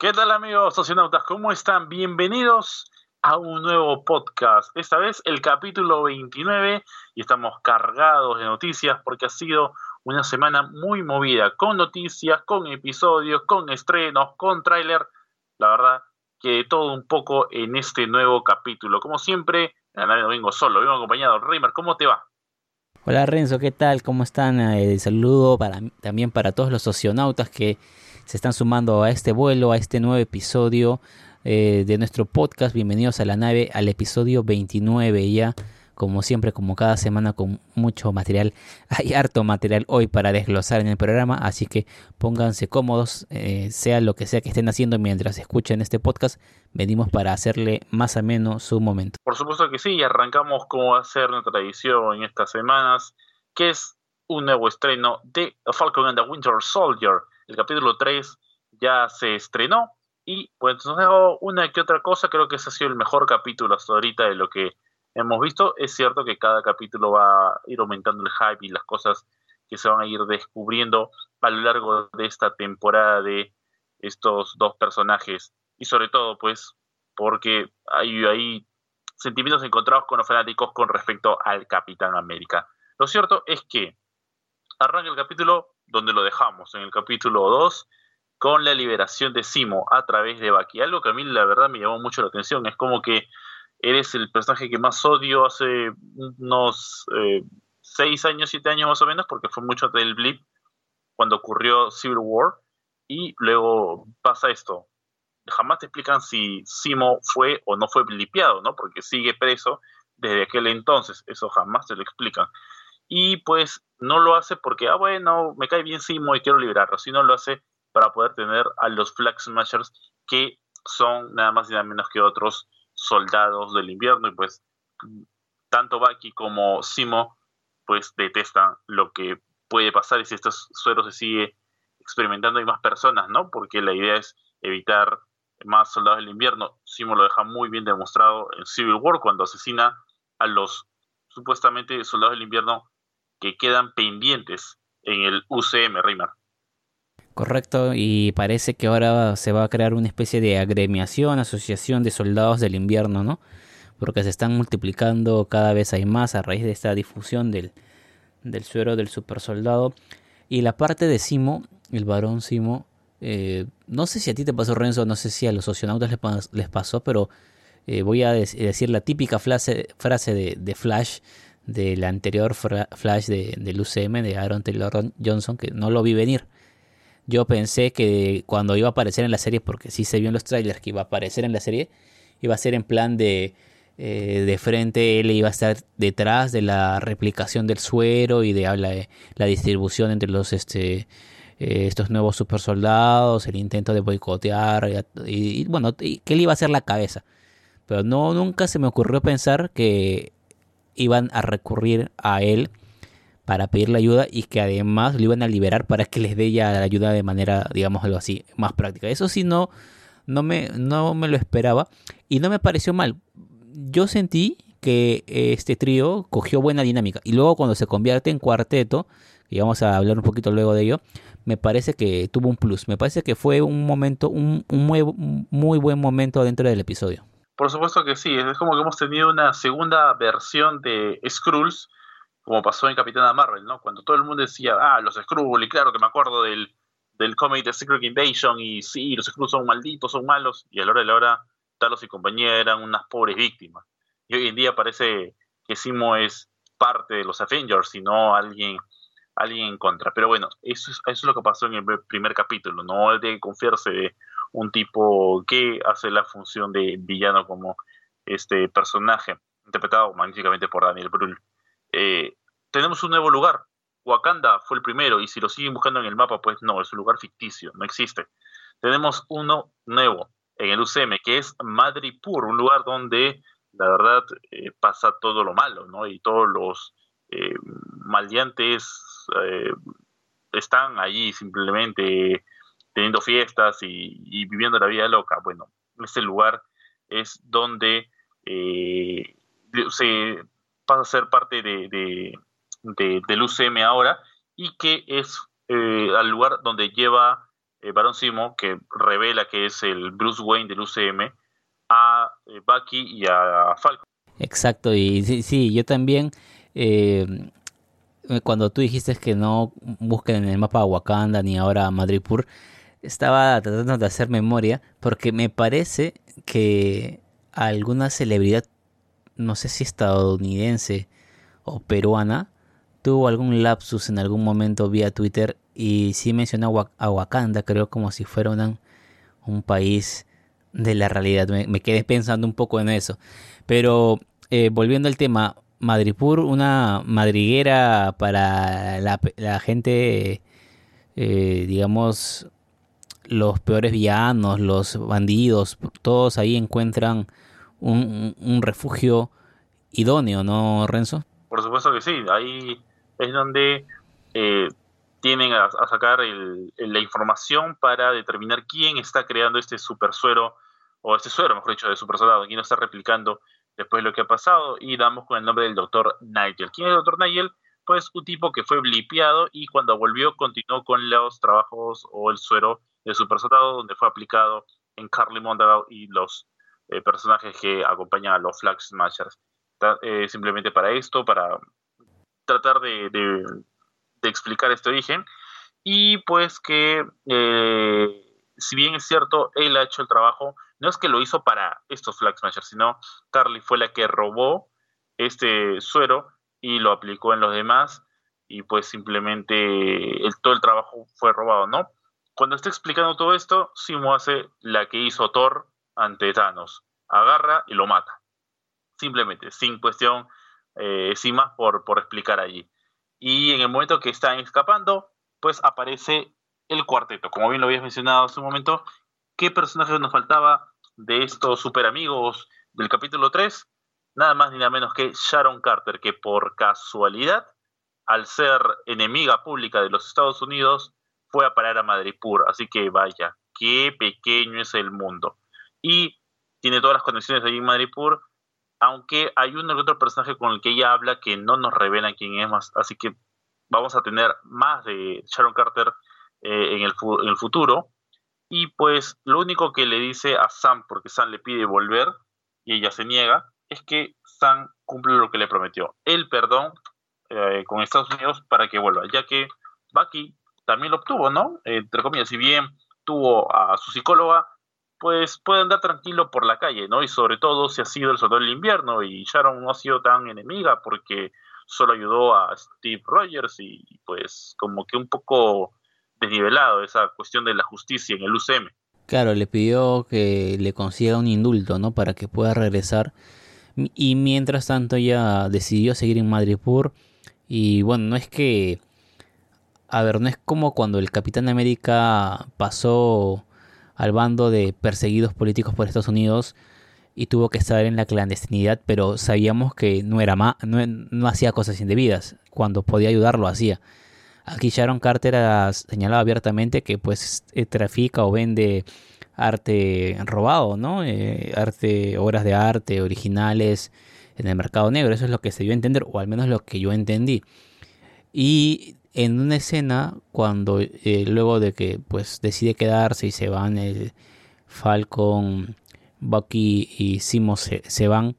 ¿Qué tal amigos socionautas? ¿Cómo están? Bienvenidos a un nuevo podcast. Esta vez el capítulo 29 y estamos cargados de noticias porque ha sido una semana muy movida con noticias, con episodios, con estrenos, con tráiler. La verdad que todo un poco en este nuevo capítulo. Como siempre, no vengo solo, vengo acompañado. Reimer, ¿cómo te va? Hola Renzo, ¿qué tal? ¿Cómo están? Eh, saludo también para todos los socionautas que se están sumando a este vuelo, a este nuevo episodio eh, de nuestro podcast. Bienvenidos a la nave, al episodio 29 ya como siempre, como cada semana, con mucho material. Hay harto material hoy para desglosar en el programa, así que pónganse cómodos, eh, sea lo que sea que estén haciendo mientras escuchen este podcast. Venimos para hacerle más ameno su momento. Por supuesto que sí, y arrancamos como va a ser nuestra tradición en estas semanas, que es un nuevo estreno de Falcon and the Winter Soldier. El capítulo 3 ya se estrenó y pues nos dejo una que otra cosa. Creo que ese ha sido el mejor capítulo hasta ahorita de lo que hemos visto. Es cierto que cada capítulo va a ir aumentando el hype y las cosas que se van a ir descubriendo a lo largo de esta temporada de estos dos personajes. Y sobre todo, pues, porque hay, hay sentimientos encontrados con los fanáticos con respecto al Capitán América. Lo cierto es que arranca el capítulo donde lo dejamos, en el capítulo 2, con la liberación de Simo a través de Baki. Algo que a mí la verdad me llamó mucho la atención. Es como que eres el personaje que más odio hace unos eh, seis años, siete años más o menos, porque fue mucho del blip cuando ocurrió Civil War, y luego pasa esto. Jamás te explican si Simo fue o no fue blipeado, ¿no? Porque sigue preso desde aquel entonces, eso jamás te lo explican. Y pues no lo hace porque, ah, bueno, me cae bien Simo y quiero liberarlo, sino lo hace para poder tener a los Flag Smashers que son nada más y nada menos que otros soldados del invierno y pues tanto Baki como Simo pues detestan lo que puede pasar y si estos sueros se sigue experimentando hay más personas, ¿no? Porque la idea es evitar más soldados del invierno. Simo lo deja muy bien demostrado en Civil War cuando asesina a los supuestamente soldados del invierno que quedan pendientes en el UCM, Reymar. Correcto, y parece que ahora se va a crear una especie de agremiación, asociación de soldados del invierno, ¿no? Porque se están multiplicando cada vez hay más a raíz de esta difusión del, del suero del super soldado. Y la parte de Simo, el varón Simo, eh, no sé si a ti te pasó Renzo, no sé si a los socionautas les, pasó, pero eh, voy a decir la típica frase, frase de Flash, del anterior Flash de, del UCM, de Aaron Taylor Johnson, que no lo vi venir yo pensé que cuando iba a aparecer en la serie, porque sí se vio en los trailers que iba a aparecer en la serie, iba a ser en plan de, eh, de frente, él iba a estar detrás de la replicación del suero y de la, la distribución entre los este eh, estos nuevos super soldados, el intento de boicotear y, bueno, que él iba a ser la cabeza. Pero no nunca se me ocurrió pensar que iban a recurrir a él para pedirle ayuda y que además lo iban a liberar para que les dé ya la ayuda de manera, digamos algo así, más práctica. Eso sí no, no, me, no me lo esperaba y no me pareció mal. Yo sentí que este trío cogió buena dinámica y luego cuando se convierte en cuarteto, y vamos a hablar un poquito luego de ello, me parece que tuvo un plus. Me parece que fue un momento, un, muy, muy buen momento dentro del episodio. Por supuesto que sí, es como que hemos tenido una segunda versión de Skrulls como pasó en Capitana Marvel, ¿no? Cuando todo el mundo decía, ah, los Skrulls, y claro que me acuerdo del, del cómic de Secret Invasion, y sí, los Skrulls son malditos, son malos, y a la hora de la hora, Talos y compañía eran unas pobres víctimas. Y hoy en día parece que Simo es parte de los Avengers y no alguien, alguien en contra. Pero bueno, eso es, eso es lo que pasó en el primer capítulo, no que confiarse de un tipo que hace la función de villano como este personaje, interpretado magníficamente por Daniel Brühl. Eh, tenemos un nuevo lugar. Wakanda fue el primero y si lo siguen buscando en el mapa, pues no, es un lugar ficticio, no existe. Tenemos uno nuevo en el UCM, que es Madripur, un lugar donde la verdad eh, pasa todo lo malo, ¿no? Y todos los eh, maldiantes eh, están allí simplemente teniendo fiestas y, viviendo la vida loca. Bueno, ese lugar es donde se pasa a ser parte de, del UCM ahora y que es eh, al lugar donde lleva eh, Barón Simo, que revela que es el Bruce Wayne del UCM, a eh, Bucky y a Falcon. Exacto, y sí, sí yo también, eh, cuando tú dijiste que no busquen en el mapa Wakanda ni ahora Madripur, estaba tratando de hacer memoria porque me parece que alguna celebridad, no sé si estadounidense o peruana, tuvo algún lapsus en algún momento vía Twitter y sí mencionó a Wakanda, creo como si fuera un país de la realidad. Me, quedé pensando un poco en eso. Pero eh, volviendo al tema, Madripur, una madriguera para la, gente, eh, digamos, los peores villanos, los bandidos, todos ahí encuentran un, refugio idóneo, ¿no, Renzo? Por supuesto que sí, ahí es donde eh, tienen a, sacar la información para determinar quién está creando este super suero, o este suero, mejor dicho, de super soldado, quién está replicando después de lo que ha pasado, y damos con el nombre del doctor Nigel. ¿Quién es el doctor Nigel? Pues un tipo que fue blipeado y cuando volvió continuó con los trabajos o el suero de super soldado, donde fue aplicado en Carly Mondagal y los eh, personajes que acompañan a los Flag Smashers. Eh, simplemente para esto, para tratar de, explicar este origen. Y pues que, eh, si bien es cierto, él ha hecho el trabajo, no es que lo hizo para estos Flag Smashers, sino Carly fue la que robó este suero y lo aplicó en los demás y pues simplemente todo el trabajo fue robado, ¿no? Cuando está explicando todo esto, Simo hace la que hizo Thor ante Thanos, agarra y lo mata, simplemente, sin cuestión eh, sin más por, por explicar allí. Y en el momento que están escapando, pues aparece el cuarteto. Como bien lo habías mencionado hace un momento, ¿qué personaje nos faltaba de estos super amigos del capítulo 3? Nada más ni nada menos que Sharon Carter, que por casualidad, al ser enemiga pública de los Estados Unidos, fue a parar a Madripur. Así que vaya, qué pequeño es el mundo. Y tiene todas las conexiones allí en Madripur aunque hay un otro personaje con el que ella habla que no nos revela quién es más, así que vamos a tener más de Sharon Carter eh, en, el, en, el, futuro. Y pues lo único que le dice a Sam, porque Sam le pide volver y ella se niega, es que Sam cumple lo que le prometió, el perdón eh, con Estados Unidos para que vuelva, ya que Bucky también lo obtuvo, ¿no? entre comillas, si bien tuvo a su psicóloga, pues puede andar tranquilo por la calle, ¿no? Y sobre todo si ha sido el soldado del invierno y Sharon no ha sido tan enemiga porque solo ayudó a Steve Rogers y pues como que un poco desnivelado esa cuestión de la justicia en el UCM. Claro, le pidió que le consiga un indulto, ¿no? Para que pueda regresar. Y mientras tanto ella decidió seguir en Madripur. Y bueno, no es que... A ver, no es como cuando el Capitán América pasó al bando de perseguidos políticos por Estados Unidos y tuvo que estar en la clandestinidad, pero sabíamos que no era no, hacía cosas indebidas, cuando podía ayudar lo hacía. Aquí Sharon Carter ha señalado abiertamente que pues eh, trafica o vende arte robado, ¿no? Eh, arte, obras de arte originales en el mercado negro. Eso es lo que se dio a entender, o al menos lo que yo entendí. Y en una escena cuando eh, luego de que pues decide quedarse y se van el Falcon, Bucky y Simo se, van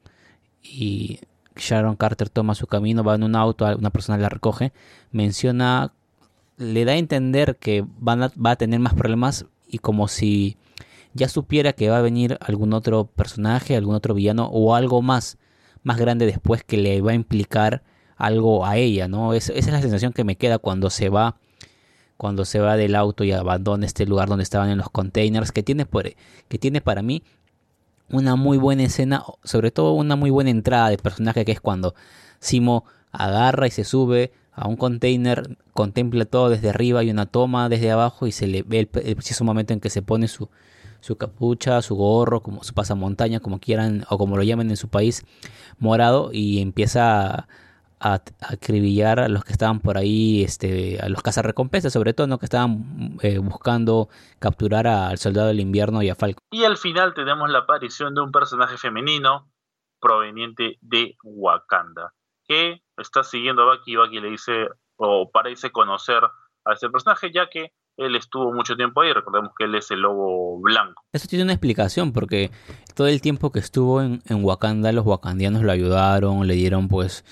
y Sharon Carter toma su camino, va en un auto, una persona la recoge, menciona, le da a entender que van va a tener más problemas y como si ya supiera que va a venir algún otro personaje, algún otro villano o algo más, más grande después que le va a implicar algo a ella, ¿no? esa es la sensación que me queda cuando se va cuando se va del auto y abandona este lugar donde estaban en los containers, que tiene, por, que tiene para mí una muy buena escena, sobre todo una muy buena entrada de personaje, que es cuando Simo agarra y se sube a un container, contempla todo desde arriba y una toma desde abajo y se le ve el, preciso momento en que se pone su, su capucha, su gorro, como su pasamontaña, como quieran o como lo llamen en su país, morado y empieza a, acribillar a los que estaban por ahí, este, a los cazarrecompensas, sobre todo, ¿no? que estaban eh, buscando capturar al soldado del invierno y a Falco. Y al final tenemos la aparición de un personaje femenino proveniente de Wakanda, que está siguiendo a Bucky y Bucky le dice, o parece conocer a ese personaje, ya que él estuvo mucho tiempo ahí, recordemos que él es el lobo blanco. Eso tiene una explicación, porque todo el tiempo que estuvo en, en Wakanda, los wakandianos lo ayudaron, le dieron pues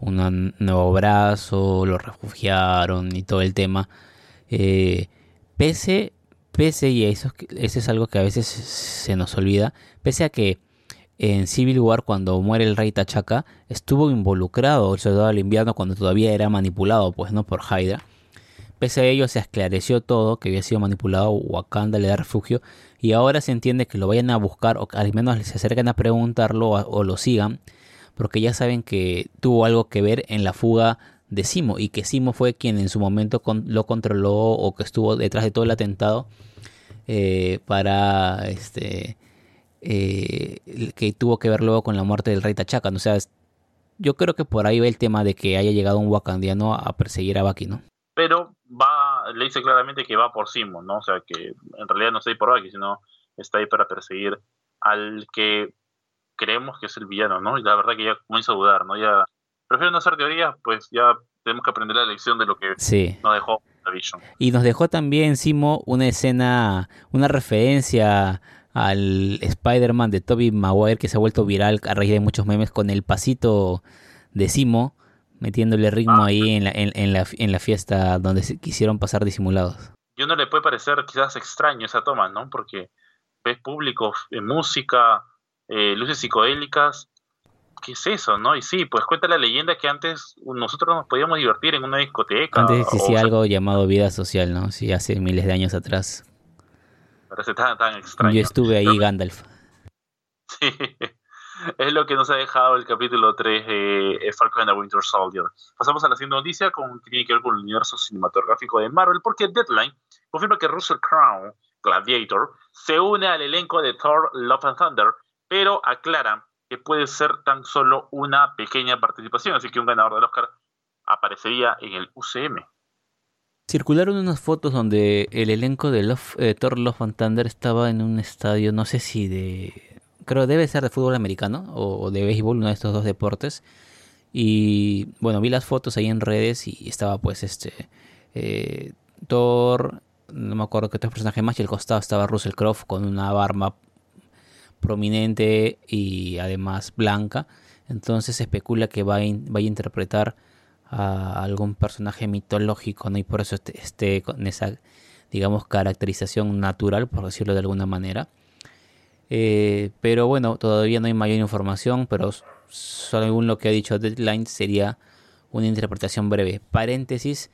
un nuevo brazo, lo refugiaron y todo el tema. Eh, pese, pese, y eso, eso es algo que a veces se nos olvida, pese a que en Civil War, cuando muere el rey Tachaca, estuvo involucrado el soldado del invierno cuando todavía era manipulado, pues no por Hydra. Pese a ello, se esclareció todo, que había sido manipulado, Wakanda le da refugio, y ahora se entiende que lo vayan a buscar, o al menos se acercan a preguntarlo o lo sigan, porque ya saben que tuvo algo que ver en la fuga de Simo y que Simo fue quien en su momento lo controló o que estuvo detrás de todo el atentado eh, para este eh, que tuvo que ver luego con la muerte del rey Tachaca. O sea, yo creo que por ahí va el tema de que haya llegado un wakandiano a perseguir a Baki, ¿no? Pero va, le dice claramente que va por Simo, ¿no? O sea, que en realidad no está ahí por Baki, sino está ahí para perseguir al que creemos que es el villano, ¿no? Y la verdad que ya comienzo a dudar, ¿no? Ya prefiero no hacer teorías, pues ya tenemos que aprender la lección de lo que nos dejó la Vision. Y nos dejó también, Simo, una escena, una referencia al Spider-Man de Tobey Maguire que se ha vuelto viral a raíz de muchos memes con el pasito de Simo metiéndole ritmo ah, ahí en la, en, la, en la fiesta donde se quisieron pasar disimulados. Yo no le puede parecer quizás extraño esa toma, ¿no? Porque ves público música, eh, luces psicodélicas. ¿Qué es eso, no? Y sí, pues cuenta la leyenda que antes nosotros nos podíamos divertir en una discoteca. Antes existía algo llamado vida social, ¿no? Sí, hace miles de años atrás. Parece tan, tan extraño. Yo estuve ahí, Gandalf. Sí, es lo que nos ha dejado el capítulo 3 de Falcon and the Winter Soldier. Pasamos a la siguiente noticia con, que tiene que ver con el universo cinematográfico de Marvel, porque Deadline confirma que Russell Crowe, Gladiator, se une al elenco de Thor Love and Thunder pero aclara que puede ser tan solo una pequeña participación, así que un ganador del Oscar aparecería en el UCM. Circularon unas fotos donde el elenco de eh, Thor Love and Thunder estaba en un estadio, no sé si de... Creo debe ser de fútbol americano o de béisbol, uno de estos dos deportes. Y bueno, vi las fotos ahí en redes y estaba pues este... Eh, Thor, no me acuerdo qué otro personaje más, y al costado estaba Russell Crowe con una barba prominente y además blanca. Entonces se especula que va a, interpretar a algún personaje mitológico, ¿no? Y por eso esté, con esa, digamos, caracterización natural, por decirlo de alguna manera. Eh, pero bueno, todavía no hay mayor información, pero según lo que ha dicho Deadline sería una interpretación breve. Paréntesis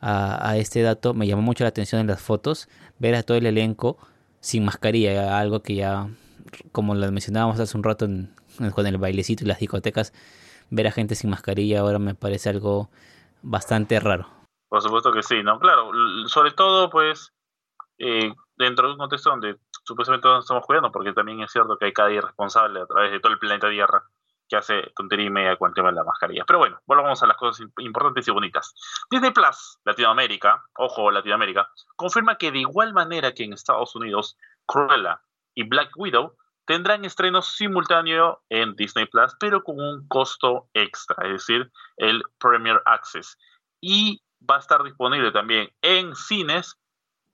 a, a, este dato, me llamó mucho la atención en las fotos ver a todo el elenco sin mascarilla, algo que ya como lo mencionábamos hace un rato con el bailecito y las discotecas, ver a gente sin mascarilla ahora me parece algo bastante raro. Por supuesto que sí, ¿no? Claro, sobre todo pues eh, dentro de un contexto donde supuestamente no estamos cuidando, porque también es cierto que hay cada irresponsable a través de todo el planeta Tierra que hace tontería y media con el tema de la mascarilla. Pero bueno, volvamos a las cosas importantes y bonitas. Disney Plus, Latinoamérica, ojo Latinoamérica, confirma que de igual manera que en Estados Unidos, Cruella y Black Widow tendrán estreno simultáneo en Disney Plus, pero con un costo extra, es decir, el Premier Access. Y va a estar disponible también en cines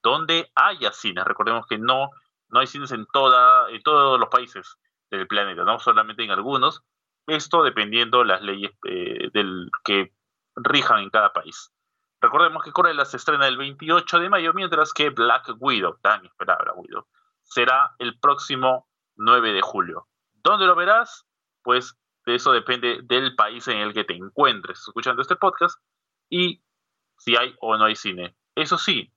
donde haya cines. Recordemos que no, no hay cines en, todos los países del planeta, no solamente en algunos. Esto dependiendo las leyes eh, del, que rijan en cada país. Recordemos que Cruella se estrena el 28 de mayo, mientras que Black Widow, tan esperada Widow, será el próximo 9 de julio. ¿Dónde lo verás? Pues de eso depende del país en el que te encuentres escuchando este podcast y si hay o no hay cine. Eso sí,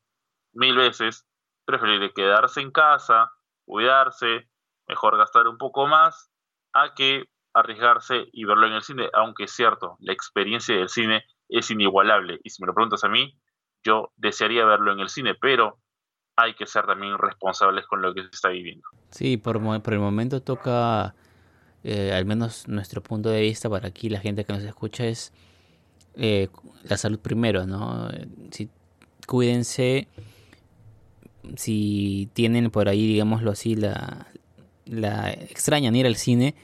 mil veces preferible quedarse en casa, cuidarse, mejor gastar un poco más a que arriesgarse y verlo en el cine, aunque es cierto, la experiencia del cine es inigualable y si me lo preguntas a mí, yo desearía verlo en el cine, pero hay que ser también responsables con lo que se está viviendo. Sí, por, por el momento toca, eh, al menos nuestro punto de vista para aquí, la gente que nos escucha, es eh, la salud primero, ¿no? Si, cuídense, si tienen por ahí, digámoslo así, la, la extrañan ir al cine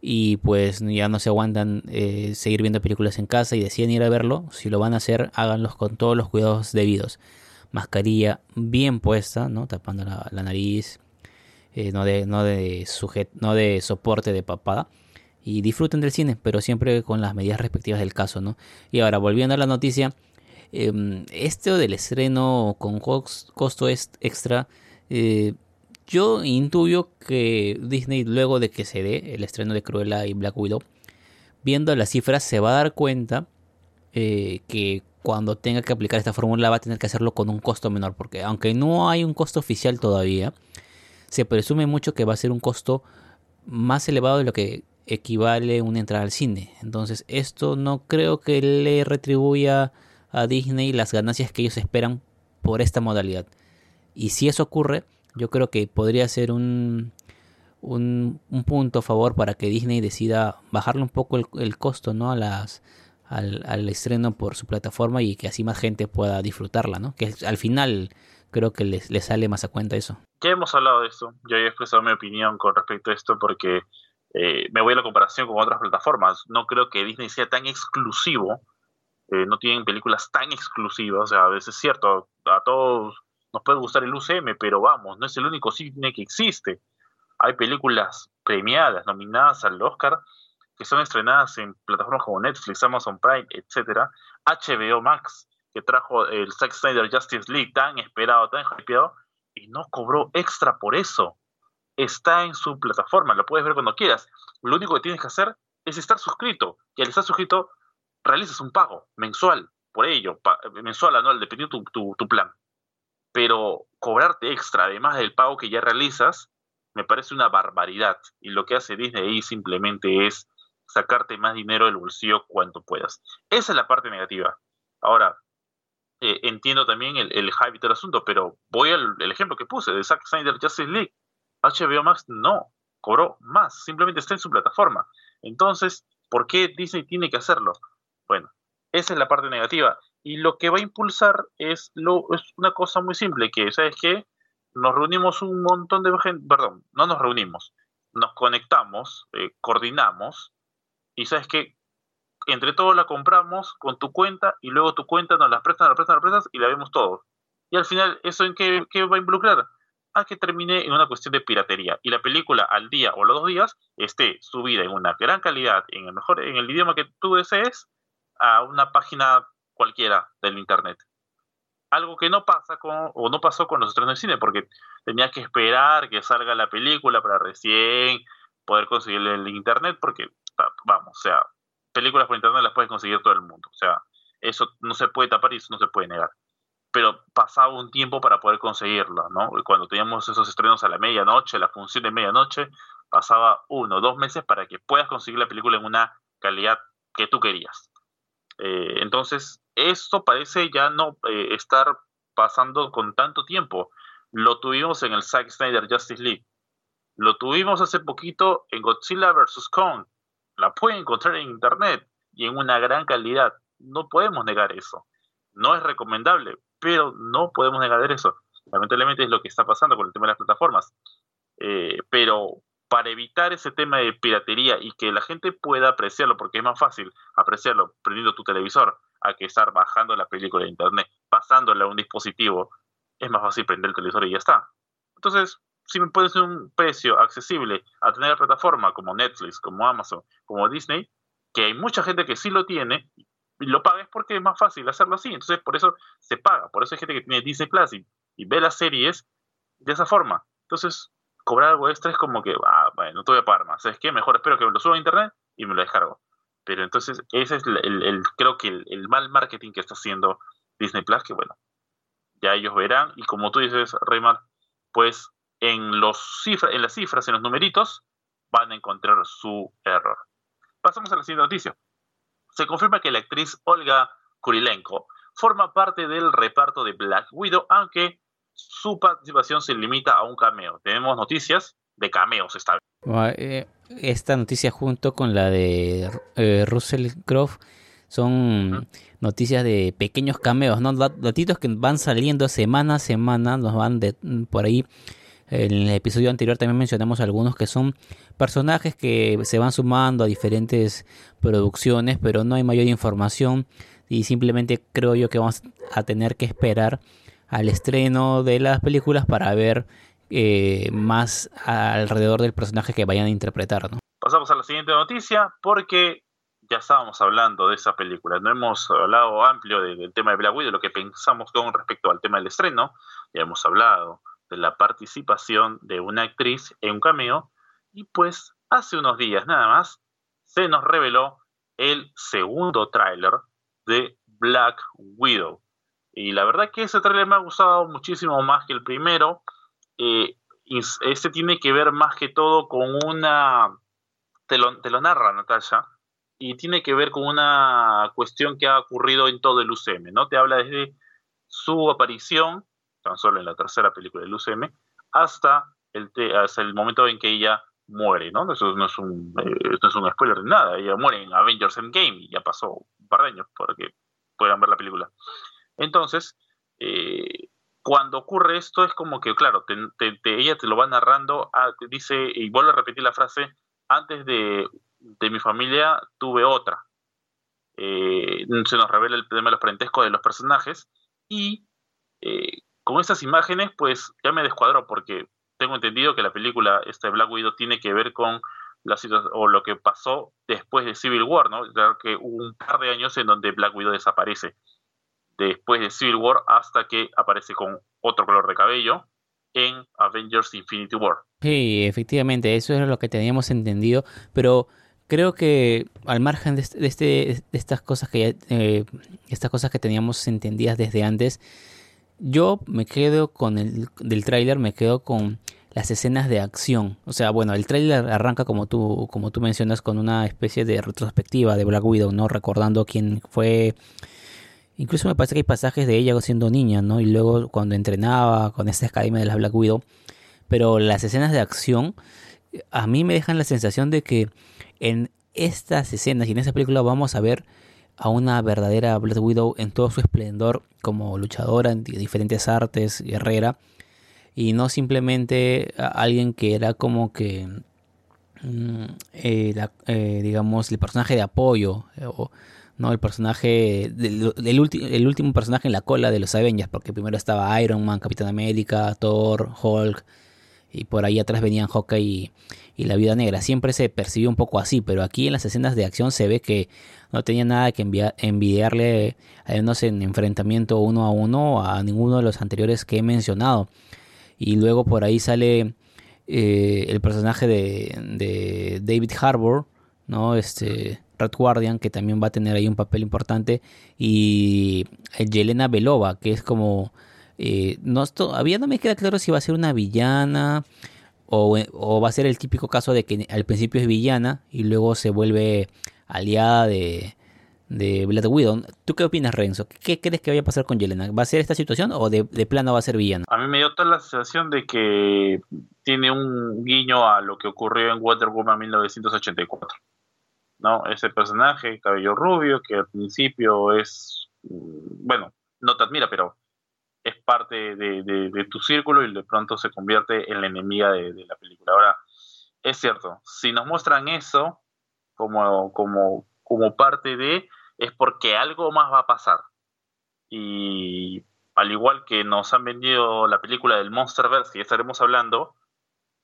y pues ya no se aguantan eh, seguir viendo películas en casa y deciden ir a verlo, si lo van a hacer, háganlos con todos los cuidados debidos mascarilla bien puesta, ¿no? Tapando la, nariz, eh, no, de, no, de sujet, no de soporte de papada. Y disfruten del cine, pero siempre con las medidas respectivas del caso, ¿no? Y ahora, volviendo a la noticia, eh, este del estreno con costo extra, eh, yo intuyo que Disney, luego de que se dé el estreno de Cruella y Black Widow, viendo las cifras, se va a dar cuenta eh, que cuando tenga que aplicar esta fórmula va a tener que hacerlo con un costo menor, porque aunque no hay un costo oficial todavía, se presume mucho que va a ser un costo más elevado de lo que equivale una entrada al cine. Entonces esto no creo que le retribuya a Disney las ganancias que ellos esperan por esta modalidad. Y si eso ocurre, yo creo que podría ser un, un, punto a favor para que Disney decida bajarle un poco el, el costo ¿no? a las, al, estreno por su plataforma y que así más gente pueda disfrutarla, ¿no? Que al final creo que le sale más a cuenta eso. Ya hemos hablado de esto, yo he expresado mi opinión con respecto a esto porque eh, me voy a la comparación con otras plataformas. No creo que Disney sea tan exclusivo, eh, no tienen películas tan exclusivas, o sea, a veces es cierto, a todos nos puede gustar el UCM, pero vamos, no es el único cine que existe. Hay películas premiadas, nominadas al Oscar, que son estrenadas en plataformas como Netflix, Amazon Prime, etcétera, HBO Max, que trajo el Zack Snyder Justice League tan esperado, tan hypeado, y no cobró extra por eso. Está en su plataforma, lo puedes ver cuando quieras. Lo único que tienes que hacer es estar suscrito, y al estar suscrito realizas un pago mensual por ello, mensual, anual, dependiendo tu, tu, tu plan. Pero cobrarte extra, además del pago que ya realizas, me parece una barbaridad. Y lo que hace Disney ahí simplemente es sacarte más dinero del bolsillo cuanto puedas. Esa es la parte negativa. Ahora, eh, entiendo también el, el del asunto, pero voy al ejemplo que puse de Zack Snyder Justice League. HBO Max no cobró más, simplemente está en su plataforma. Entonces, ¿por qué Disney tiene que hacerlo? Bueno, esa es la parte negativa. Y lo que va a impulsar es, lo, es una cosa muy simple, que, ¿sabes qué? Nos reunimos un montón de gente, perdón, no nos reunimos, nos conectamos, eh, coordinamos y sabes que entre todos la compramos con tu cuenta y luego tu cuenta nos la prestan, la prestan, la prestas y la vemos todos. Y al final, ¿eso en qué, va a involucrar? A que termine en una cuestión de piratería y la película al día o los dos días esté subida en una gran calidad, en el mejor, en el idioma que tú desees, a una página cualquiera del internet. Algo que no pasa con, o no pasó con los estrenos de cine, porque tenía que esperar que salga la película para recién poder conseguir el internet, porque vamos, o sea, películas por internet las puede conseguir todo el mundo, o sea, eso no se puede tapar y eso no se puede negar. Pero pasaba un tiempo para poder conseguirlo, ¿no? Cuando teníamos esos estrenos a la medianoche, la función de medianoche, pasaba uno dos meses para que puedas conseguir la película en una calidad que tú querías. Eh, entonces, esto parece ya no eh, estar pasando con tanto tiempo. Lo tuvimos en el Zack Snyder Justice League. Lo tuvimos hace poquito en Godzilla vs. Kong la pueden encontrar en internet y en una gran calidad. No podemos negar eso. No es recomendable, pero no podemos negar eso. Lamentablemente es lo que está pasando con el tema de las plataformas. Eh, pero para evitar ese tema de piratería y que la gente pueda apreciarlo, porque es más fácil apreciarlo prendiendo tu televisor a que estar bajando la película de internet, pasándola a un dispositivo, es más fácil prender el televisor y ya está. Entonces, si me ser un precio accesible a tener la plataforma como Netflix, como Amazon, como Disney, que hay mucha gente que sí lo tiene y lo paga es porque es más fácil hacerlo así. Entonces, por eso se paga. Por eso hay gente que tiene Disney Plus y, ve las series de esa forma. Entonces, cobrar algo extra es como que, ah, bueno, no te voy a pagar más. ¿Sabes qué? Mejor espero que me lo suba a internet y me lo descargo. Pero entonces, ese es el, creo que el, mal marketing que está haciendo Disney Plus, que bueno, ya ellos verán. Y como tú dices, Raymar, pues en, los en las cifras, en los numeritos, van a encontrar su error. Pasamos a la siguiente noticia. Se confirma que la actriz Olga Kurilenko forma parte del reparto de Black Widow, aunque su participación se limita a un cameo. Tenemos noticias de cameos esta vez. Eh, esta noticia junto con la de eh, Russell Crowe son noticias de pequeños cameos, ¿no? Datitos que van saliendo semana a semana, nos van de, por ahí en el episodio anterior también mencionamos algunos que son personajes que se van sumando a diferentes producciones, pero no hay mayor información y simplemente creo yo que vamos a tener que esperar al estreno de las películas para ver eh, más alrededor del personaje que vayan a interpretar. Pasamos a la siguiente noticia porque ya estábamos hablando de esa película. No hemos hablado amplio del tema de Black Widow, de lo que pensamos con respecto al tema del estreno. Ya hemos hablado la participación de una actriz en un cameo. Y pues hace unos días nada más se nos reveló el segundo tráiler de Black Widow. Y la verdad que ese tráiler me ha gustado muchísimo más que el primero. Eh, este tiene que ver más que todo con una... Te lo, te lo narra Natalia y tiene que ver con una cuestión que ha ocurrido en todo el UCM, ¿no? Te habla desde su aparición, tan solo en la tercera película del UCM, hasta el, hasta el momento en que ella muere, ¿no? Eso no es un, eh, no es un spoiler ni nada, ella muere en Avengers Endgame y ya pasó un par de años para que puedan ver la película. Entonces, eh, cuando ocurre esto es como que, claro, ella te lo va narrando, ah, dice, y vuelve a repetir la frase, antes de de mi familia tuve otra. Eh, se nos revela el tema de los parentescos de los personajes y eh, con estas imágenes pues ya me descuadró porque tengo entendido que la película este Black Widow tiene que ver con la situación o lo que pasó después de Civil War, ¿no? que hubo un par de años en donde Black Widow desaparece después de Civil War hasta que aparece con otro color de cabello en Avengers Infinity War. Sí, efectivamente, eso es lo que teníamos entendido, pero creo que al margen de, este, este de, estas cosas que eh, estas cosas que teníamos entendidas desde antes, yo me quedo con el del tráiler, me quedo con las escenas de acción. O sea, bueno, el tráiler arranca como tú como tú mencionas con una especie de retrospectiva de Black Widow, no recordando quién fue Incluso me parece que hay pasajes de ella siendo niña, ¿no? Y luego cuando entrenaba con esa academia de las Black Widow. Pero las escenas de acción a mí me dejan la sensación de que en estas escenas y en esta película vamos a ver a una verdadera Black Widow en todo su esplendor como luchadora en diferentes artes, guerrera, y no simplemente alguien que era como que, mm, eh, eh, digamos, el personaje de apoyo, eh, o no el personaje, del, el último personaje en la cola de los Avengers, porque primero estaba Iron Man, Capitán América, Thor, Hulk, y por ahí atrás venían Hawkeye y, la Vida Negra. Siempre se percibió un poco así, pero aquí en las escenas de acción se ve que no tenía nada que envidiarle, al menos en enfrentamiento uno a uno, a ninguno de los anteriores que he mencionado. Y luego por ahí sale eh, el personaje de, David Harbour, ¿no? Este, Red Guardian, que también va a tener ahí un papel importante, y Yelena Belova, que es como eh, no, todavía no me queda claro si va a ser una villana o, va a ser el típico caso de que al principio es villana y luego se vuelve aliada de, de Black Widow. ¿Tú qué opinas, Renzo? ¿Qué crees que vaya a pasar con Yelena? ¿Va a ser esta situación o de, plano va a ser villana? A mí me dio toda la sensación de que tiene un guiño a lo que ocurrió en Wonder Woman 1984. ¿No? Ese personaje, cabello rubio, que al principio es, mm, bueno, no te admira, pero es parte de, tu círculo y de pronto se convierte en la enemiga de, la película. Ahora, es cierto, si nos muestran eso como, como, como parte de, es porque algo más va a pasar. Y al igual que nos han vendido la película del Monsterverse, que ya estaremos hablando,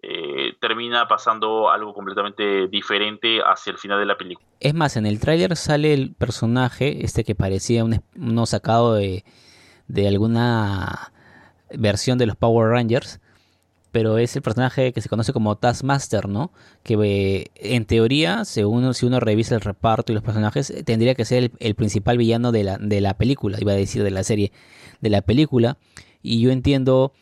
eh, termina pasando algo completamente diferente hacia el final de la película. Es más, en el tráiler sale el personaje, este que parecía un, uno sacado de, de alguna versión de los Power Rangers, pero es el personaje que se conoce como Taskmaster, ¿no? Que eh, en teoría, según si uno revisa el reparto y los personajes, tendría que ser el, principal villano de la, de la, película, iba a decir de la serie, de la película. Y yo entiendo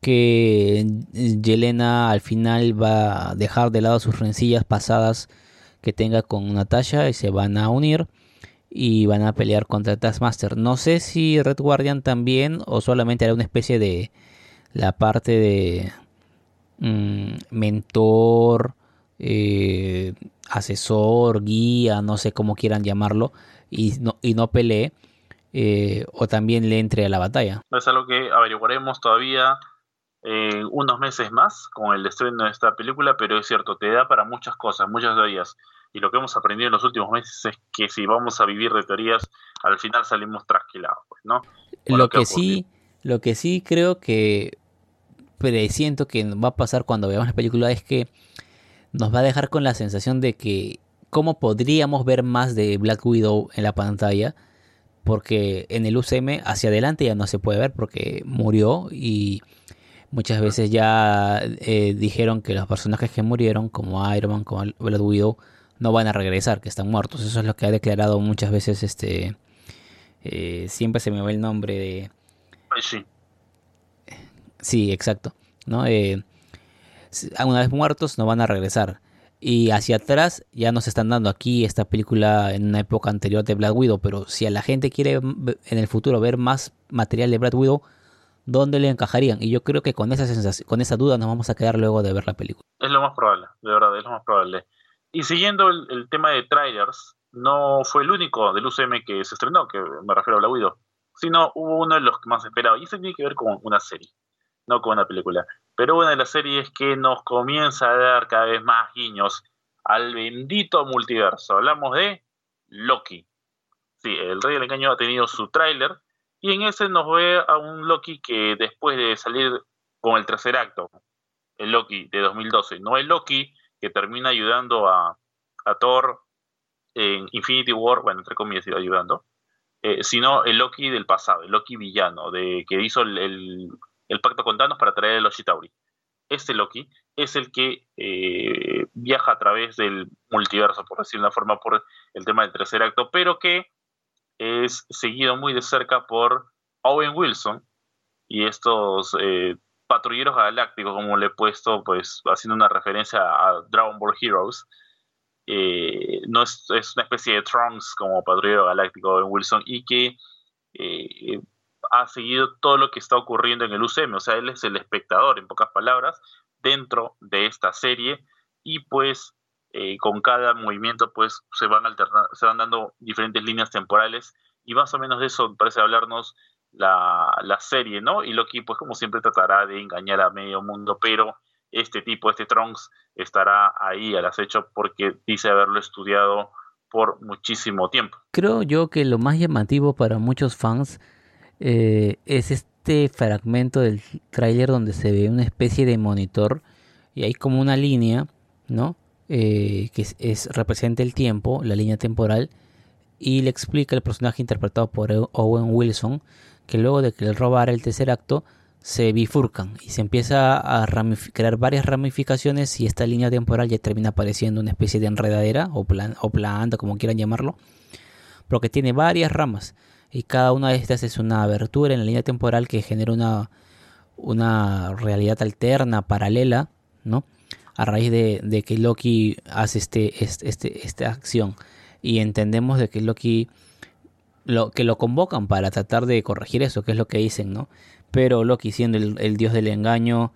que Yelena al final va a dejar de lado sus rencillas pasadas que tenga con Natasha y se van a unir y van a pelear contra Taskmaster. No sé si Red Guardian también o solamente hará una especie de la parte de mm, mentor, eh, asesor, guía, no sé cómo quieran llamarlo, y no, y no pelee. Eh, o también le entre a la batalla. Es algo que averiguaremos todavía en unos meses más con el estreno de esta película, pero es cierto, te da para muchas cosas, muchas de ellas y lo que hemos aprendido en los últimos meses es que si vamos a vivir de teorías, al final salimos trasquilados, pues, ¿no? lo que, sí, Lo que sí creo que presiento que va a pasar cuando veamos la película es que nos va a dejar con la sensación de que cómo podríamos ver más de Black Widow en la pantalla porque en el UCM hacia adelante ya no se puede ver porque murió y muchas veces ya eh, dijeron que los personajes que murieron como Iron Man, como Black Widow no van a regresar, que están muertos. Eso es lo que ha declarado muchas veces este eh, siempre se me va el nombre de sí. Sí, exacto, ¿no? Eh, una vez muertos no van a regresar. Y hacia atrás ya nos están dando aquí esta película en una época anterior de Black Widow, pero si a la gente quiere en el futuro ver más material de Black Widow, ¿dónde le encajarían? Y yo creo que con esa sensación, con esa duda nos vamos a quedar luego de ver la película. Es lo más probable, de verdad, es lo más probable. Y siguiendo el, tema de trailers, no fue el único del UCM que se estrenó, que me refiero a Black Widow, sino hubo uno de los que más esperaba, y ese tiene que ver con una serie, no con una película. Pero una de las series que nos comienza a dar cada vez más guiños al bendito multiverso. Hablamos de Loki. Sí, el Rey del Engaño ha tenido su tráiler y en ese nos ve a un Loki que después de salir con el tercer acto, el Loki de 2012, no el Loki que termina ayudando a, Thor en Infinity War, bueno, entre comillas, ayudando, eh, sino el Loki del pasado, el Loki villano, de que hizo el el pacto con Thanos para traer a los Chitauri. Este Loki es el que eh, viaja a través del multiverso, por decirlo de una forma, por el tema del tercer acto, pero que es seguido muy de cerca por Owen Wilson y estos eh, patrulleros galácticos, como le he puesto, pues haciendo una referencia a Dragon Ball Heroes. Eh, no es, una especie de Trunks como patrullero galáctico Owen Wilson y que ha seguido todo lo que está ocurriendo en el UCM, o sea, él es el espectador, en pocas palabras, dentro de esta serie y pues eh, con cada movimiento pues se van se van dando diferentes líneas temporales y más o menos de eso parece hablarnos la, la serie, ¿no? Y Loki pues como siempre tratará de engañar a medio mundo, pero este tipo, este Trunks, estará ahí al acecho porque dice haberlo estudiado por muchísimo tiempo. Creo yo que lo más llamativo para muchos fans eh, es este fragmento del tráiler donde se ve una especie de monitor y hay como una línea, ¿no? Eh, que es, representa el tiempo, la línea temporal, y le explica el personaje interpretado por Owen Wilson que luego de que él robara el tercer acto se bifurcan y se empieza a crear varias ramificaciones y esta línea temporal ya termina apareciendo una especie de enredadera o, plan o planta, como quieran llamarlo, porque tiene varias ramas y cada una de estas es una abertura en la línea temporal que genera una, una realidad alterna, paralela, ¿no? A raíz de, que Loki hace este, este, esta acción. Y entendemos de que Loki lo, que lo convocan para tratar de corregir eso, que es lo que dicen, ¿no? Pero Loki siendo el, dios del engaño,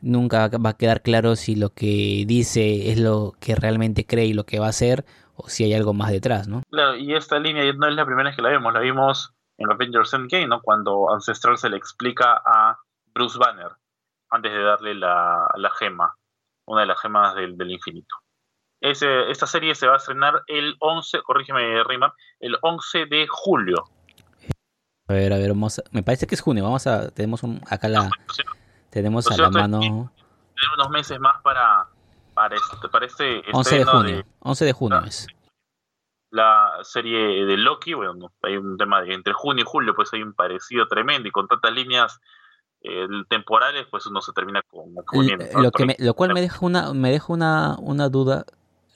nunca va a quedar claro si lo que dice es lo que realmente cree y lo que va a hacer, o si hay algo más detrás, ¿no? Claro, y esta línea no es la primera vez que la vemos, la vimos en Avengers Endgame, ¿no? Cuando Ancestral se le explica a Bruce Banner antes de darle la, la gema, una de las gemas del, del infinito. Ese, esta serie se va a estrenar el 11, corrígeme Rima, el 11 de julio. A ver, a ver, vamos me parece que es junio, vamos a, tenemos un, acá la, tenemos a la mano... Tenemos unos meses más para, para, este, para este 11 de junio, 11 de junio es. La serie de Loki, bueno, hay un tema de entre junio y julio, pues hay un parecido tremendo y con tantas líneas eh, temporales, pues uno se termina con, Lo, que lo cual me deja una, me deja una, una duda,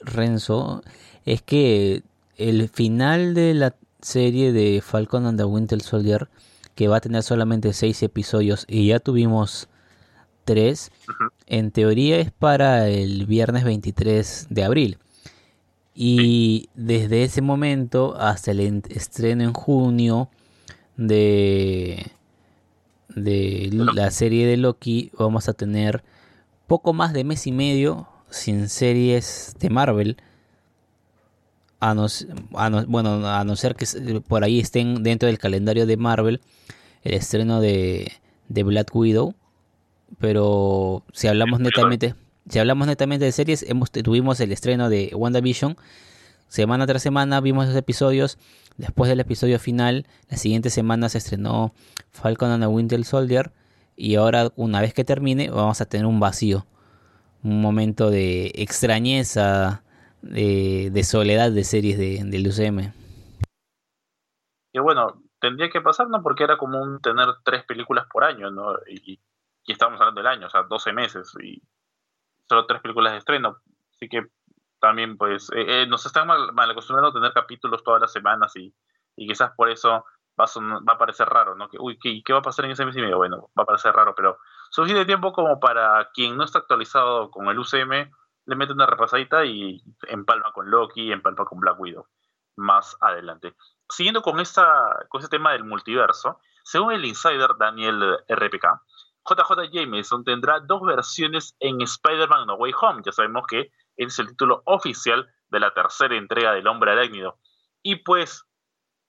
Renzo, es que el final de la serie de Falcon and the Winter Soldier, que va a tener solamente seis episodios y ya tuvimos tres, en teoría es para el viernes 23 de abril. Y desde ese momento hasta el estreno en junio de, de la serie de Loki, vamos a tener poco más de mes y medio sin series de Marvel. A no, bueno, a no ser que por ahí estén dentro del calendario de Marvel el estreno de, de Black Widow pero si hablamos netamente, si hablamos netamente de series, hemos, tuvimos el estreno de WandaVision. Semana tras semana vimos los episodios. Después del episodio final, la siguiente semana se estrenó Falcon and the Winter Soldier y ahora una vez que termine vamos a tener un vacío, un momento de extrañeza, de, soledad de series de, del UCM. Y bueno, tendría que pasar, ¿no? Porque era común tener tres películas por año, ¿no? Y, y estamos hablando del año, o sea, 12 meses y solo tres películas de estreno. Así que también, pues, eh, eh, nos están mal, acostumbrando a tener capítulos todas las semanas y, y quizás por eso va a, va a parecer raro, ¿no? Que, uy, ¿qué, ¿qué, va a pasar en ese mes y medio? Bueno, va a parecer raro, pero suficiente tiempo como para quien no está actualizado con el UCM, le mete una repasadita y empalma con Loki, empalma con Black Widow más adelante. Siguiendo con, esta, con este tema del multiverso, según el insider Daniel RPK, JJ Jameson tendrá dos versiones en Spider-Man No Way Home. Ya sabemos que es el título oficial de la tercera entrega del Hombre Arácnido. Y pues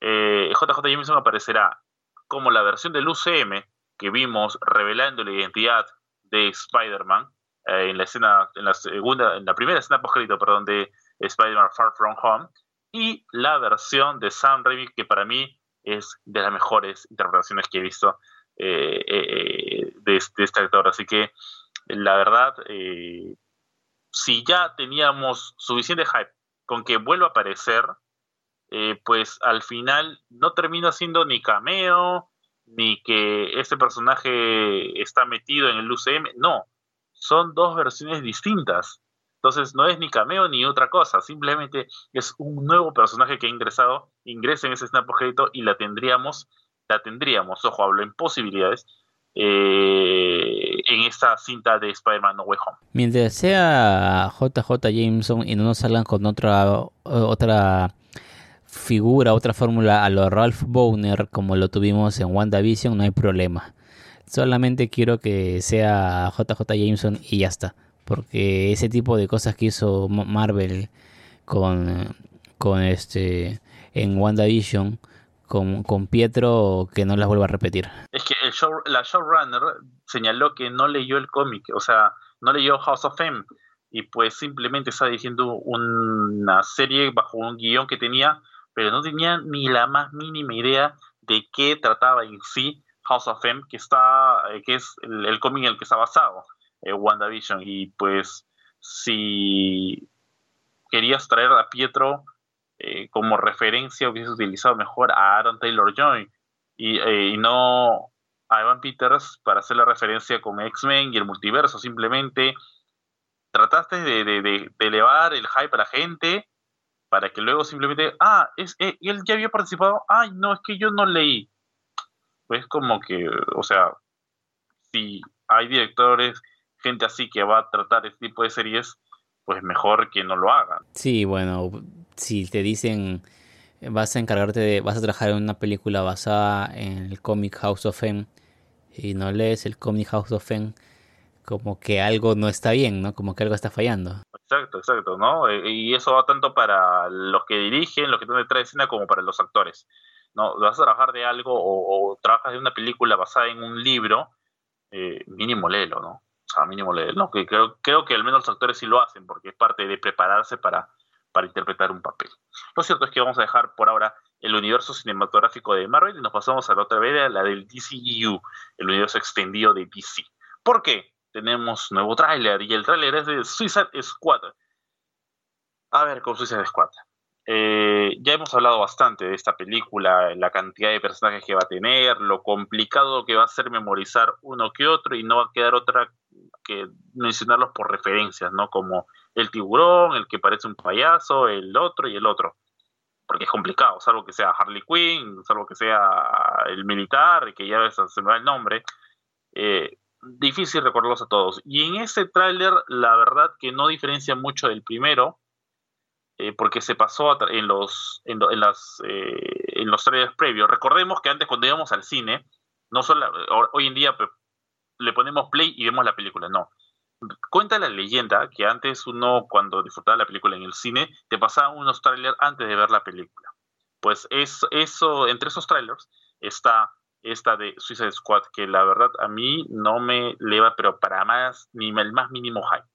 JJ eh, Jameson aparecerá como la versión del UCM que vimos revelando la identidad de Spider-Man eh, en la escena, en la segunda, en la primera escena post perdón, de Spider-Man Far From Home, y la versión de Sam Raimi que para mí es de las mejores interpretaciones que he visto eh, de, este actor. Así que la verdad, si ya teníamos suficiente hype con que vuelva a aparecer, eh, pues al final no termina siendo ni cameo, ni que este personaje está metido en el UCM, no, son dos versiones distintas. Entonces no es ni cameo ni otra cosa, simplemente es un nuevo personaje que ha ingresado, ingresa en ese snap crédito y la tendríamos, la tendríamos, ojo, hablo en posibilidades, eh, en esta cinta de Spider-Man No Way Home. Mientras sea JJ Jameson y no nos salgan con otra otra figura, otra fórmula a lo Ralph Bowner como lo tuvimos en WandaVision, no hay problema. Solamente quiero que sea JJ Jameson y ya está. Porque ese tipo de cosas que hizo Marvel con, con este en WandaVision con, con Pietro que no las vuelva a repetir. Es que el show, la showrunner señaló que no leyó el cómic, o sea, no leyó House of Fame y pues simplemente está diciendo una serie bajo un guion que tenía pero no tenía ni la más mínima idea de qué trataba en sí House of M, que, está, eh, que es el, cómic en el que está basado eh, WandaVision. Y pues si querías traer a Pietro eh, como referencia, hubiese utilizado mejor a Aaron Taylor Joy y, y, no a Evan Peters para hacer la referencia con X-Men y el multiverso. Simplemente trataste de, de, de, elevar el hype a la gente para que luego simplemente, ah, es, eh, él ya había participado, ay, no, es que yo no leí. Pues como que, o sea, si hay directores, gente así que va a tratar este tipo de series, pues mejor que no lo hagan. Sí, bueno, si te dicen vas a encargarte de, vas a trabajar en una película basada en el cómic House of M y no lees el cómic House of M, como que algo no está bien, ¿no? Como que algo está fallando. Exacto, exacto, ¿no? Eh, y eso va tanto para los que dirigen, los que están detrás de escena, como para los actores. ¿no? Vas a trabajar de algo o, trabajas de una película basada en un libro, eh, mínimo léelo, ¿no? O sea, mínimo léelo, ¿no? Que creo, creo que al menos los actores sí lo hacen, porque es parte de prepararse para, para interpretar un papel. Lo cierto es que vamos a dejar por ahora el universo cinematográfico de Marvel y nos pasamos a la otra vez, la del DCEU, el universo extendido de DC. ¿Por qué? Tenemos nuevo tráiler y el tráiler es de Suicide Squad. A ver, con Suicide Squad. Eh, ya hemos hablado bastante de esta película, la cantidad de personajes que va a tener, lo complicado que va a ser memorizar uno que otro y no va a quedar otra que mencionarlos por referencias, ¿no? Como el tiburón, el que parece un payaso, el otro y el otro. Porque es complicado, salvo que sea Harley Quinn, salvo que sea el militar, que ya se me va el nombre. Eh, difícil recordarlos a todos. Y en ese tráiler, la verdad que no diferencia mucho del primero, eh, porque se pasó en los, en, las, eh, en los trailers previos. Recordemos que antes cuando íbamos al cine, no solo hoy en día le ponemos play y vemos la película, no. Cuenta la leyenda que antes uno cuando disfrutaba la película en el cine te pasaban unos trailers antes de ver la película. Pues es, eso, entre esos trailers está esta de Suicide Squad, que la verdad a mí no me leva, pero para más, ni el más mínimo hype.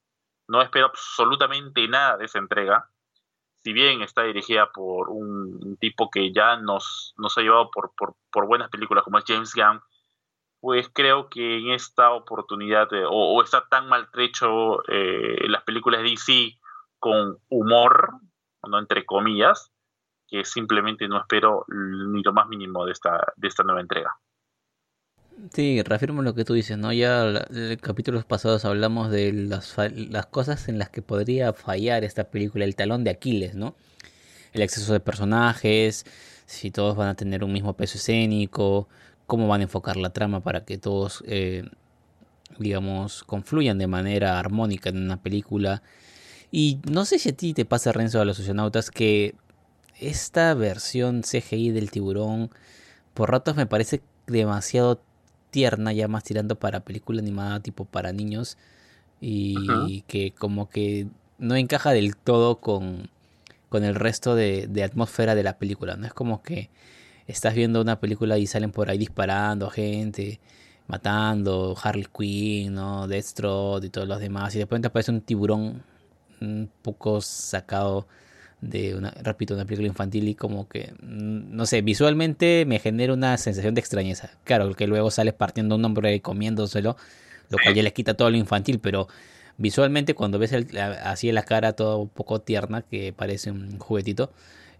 No espero absolutamente nada de esa entrega. si bien está dirigida por un, tipo que ya nos, nos ha llevado por, por, buenas películas como es James Gunn, pues creo que en esta oportunidad, o, está tan maltrecho eh, las películas de DC con humor, no entre comillas, que simplemente no espero ni lo más mínimo de esta, de esta nueva entrega. Sí, reafirmo lo que tú dices, ¿no? Ya en capítulos pasados hablamos de las, cosas en las que podría fallar esta película, el talón de Aquiles, ¿no? El exceso de personajes, si todos van a tener un mismo peso escénico, cómo van a enfocar la trama para que todos, eh, digamos, confluyan de manera armónica en una película. Y no sé si a ti te pasa, Renzo, a los socionautas, que esta versión CGI del tiburón por ratos me parece demasiado tierna, ya más tirando para película animada tipo para niños y que como que no encaja del todo con, con el resto de, de, atmósfera de la película, ¿no? Es como que estás viendo una película y salen por ahí disparando a gente, matando, Harley Quinn, ¿no? Deathstroke y todos los demás y de repente aparece un tiburón un poco sacado de una, repito, una película infantil y como que, mm, no sé, visualmente me genera una sensación de extrañeza. Claro, que luego sales partiendo un hombre y comiéndoselo, lo cual ya les quita todo lo infantil, pero visualmente cuando ves el, así en la cara todo un poco tierna, que parece un juguetito,